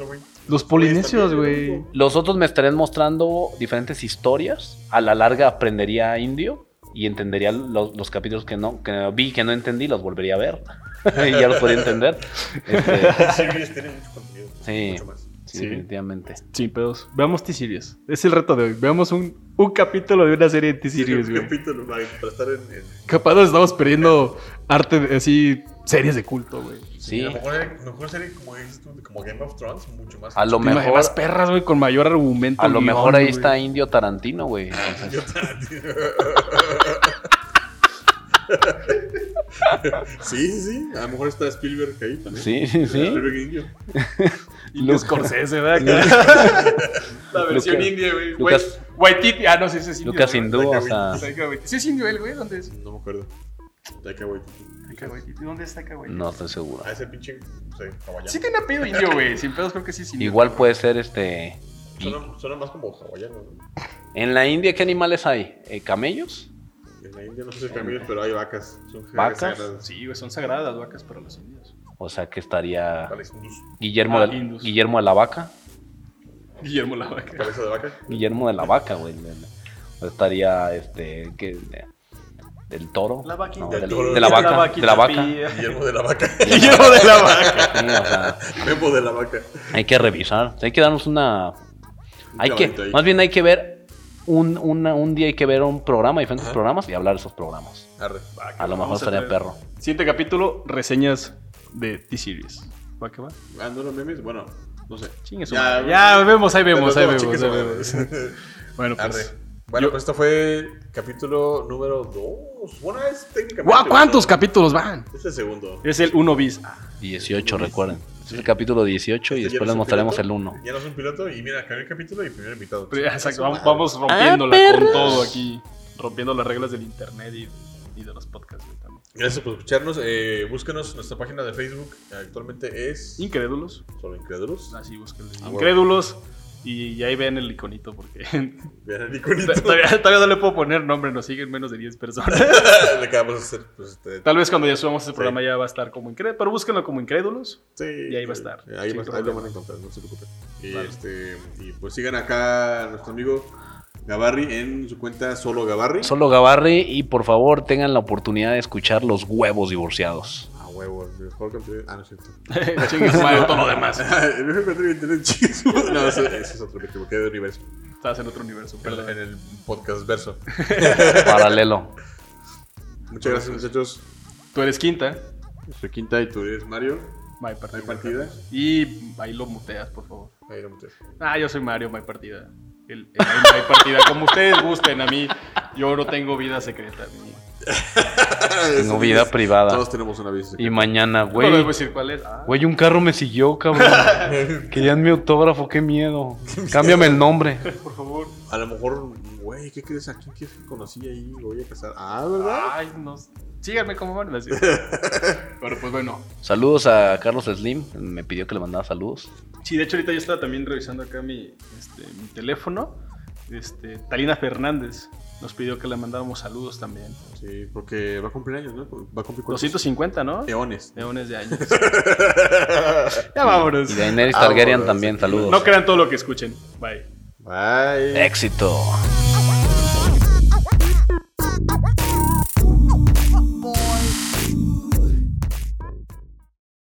Los polinesios, güey. Los otros me estarían mostrando diferentes historias. A la larga aprendería indio y entendería los, los capítulos que no que vi que no entendí, los volvería a ver. y ya los podría entender. Este, Sí, mucho contenido. Sí. Mucho más. Sí, Sí. definitivamente. Sin pedos. Veamos T-Series. Es el reto de hoy. Veamos un, un capítulo de una serie de T-Series, Un güey. capítulo para, para estar en. en- Capaz nos estamos perdiendo arte, de- así, series de culto, güey. Sí. A lo mejor, a lo mejor sería como, Game of Thrones, mucho más. A lo mejor Más perras, güey, con mayor argumento. a lo guion, mejor ahí güey. está Indio Tarantino, güey. Yo te- sí, sí, sí. A lo mejor está Spielberg ahí también. Sí, sí, sí. Spielberg indio. Y los Scorsese, ¿verdad? La versión Lucas- india, güey. Lucas- Waititi. Ah, no sé, ese es indio. Lucas. Hindú, o sea. Sí es indio él, güey. ¿Dónde es? No me acuerdo. Taika Waititi. Taika Waititi. ¿Dónde es Taika Waititi? no estoy seguro. A ese pinche. Sé, hawaiano. Sí tiene apellido indio, güey. Sin pedos creo que sí es indio. Igual puede ser este. Suena, suena más como hawaiano, ¿no? En la India, ¿qué animales hay? Eh, ¿Camellos? En la India no sé si caminos, pero hay vacas. Son ¿Vacas? sagradas. Sí, güey, son sagradas las vacas para los indios. O sea que estaría hindús. Guillermo, Ah, de. Guillermo de la Vaca. Guillermo la vaca. Cabeza de vaca. Guillermo de la Vaca, güey. O estaría este. ¿qué? De- del toro. La vaquita No, del del- toro. de la vaca. de la vaca. Guillermo de la vaca. Guillermo de la vaca. Sí, o sea, Memo de la vaca. hay que revisar. Hay que darnos una. Hay que, ahí. más bien hay que ver un, una- un día hay que ver un programa, diferentes Ajá. programas y hablar de esos programas. Arre. A lo mejor estaría perro. Siguiente capítulo, reseñas de T-Series. ¿Va que va? Ah, no los memes. Bueno, no sé. Chingue su Ya, madre. Ya, vemos, ahí vemos, ahí vemos. ahí vemos. Bueno, Arre. pues. Bueno, yo- pues esto fue capítulo número 2. Bueno, es técnicamente. ¡Guau! ¿Cuántos capítulos van? Es el segundo. Es el 1 bis. Ah, 18, recuerden. Es el capítulo 18 y Este después no les mostraremos piloto, el 1. Ya no es un piloto y mira, acabé el capítulo y primer invitado. exacto, vamos, vamos rompiéndola Ah, con todo aquí. Rompiendo las reglas del internet y, y de los podcasts, también. Gracias por escucharnos. Eh, búsquenos nuestra página de Facebook. Actualmente es. Incrédulos. Solo Incrédulos. Así. Ah, Incrédulos. Y ahí ven el iconito porque Vean el iconito. todavía, todavía no le puedo poner nombre, nos siguen menos de 10 personas. Le acabamos de hacer. Pues, este, Tal vez cuando ya subamos este Sí. programa ya va a estar como incrédulos, pero búsquenlo como incrédulos. sí, y ahí va a estar, Ahí, va- lo van a encontrar, no se preocupen. Y, Vale. este, y pues sigan acá a nuestro amigo Gabarri en su cuenta Solo Gabarri. Solo Gabarri y por favor tengan la oportunidad de escuchar Los Huevos Divorciados. Huevo, el mejor contenido. Ah, no es cierto. Chingue su madre, todo lo demás. el mejor contenido de internet, chicos. No, ese, ese es otro, me equivoqué de universo. Estás en otro universo, En, perdón. en el podcast verso. Paralelo. Muchas gracias, muchachos. Tú eres quinta. Soy Quinta y tú eres Mario. My partida. My partida. Y ahí lo muteas, por favor. Ahí lo muteé. Ah, yo soy Mario, My partida. El, el My partida, como ustedes gusten. A mí, yo no tengo vida secreta. Tengo vida privada. Todos tenemos una vida. Y mañana, No les voy a güey. decir cuál es. Ah, Güey, un carro me siguió, cabrón. Querían mi autógrafo, qué miedo. Cámbiame el nombre. por favor. A lo mejor, güey, ¿qué crees? ¿A quién que conocí ahí? Lo voy a casar. Ah, ¿verdad? Ay, no. Síganme como van a. Pero pues bueno. Saludos a Carlos Slim. Me pidió que le mandara saludos. Sí, de hecho ahorita yo estaba también revisando acá mi, este, mi teléfono. Este, Talina Fernández nos pidió que le mandáramos saludos también. Sí, porque va a cumplir años, ¿no? Va a cumplir cuántos? 250, ¿no? Eones. Leones de años. ya vámonos. Y Daenerys Targaryen bueno, también, saludos. No crean todo lo que escuchen. Bye. Bye. Éxito.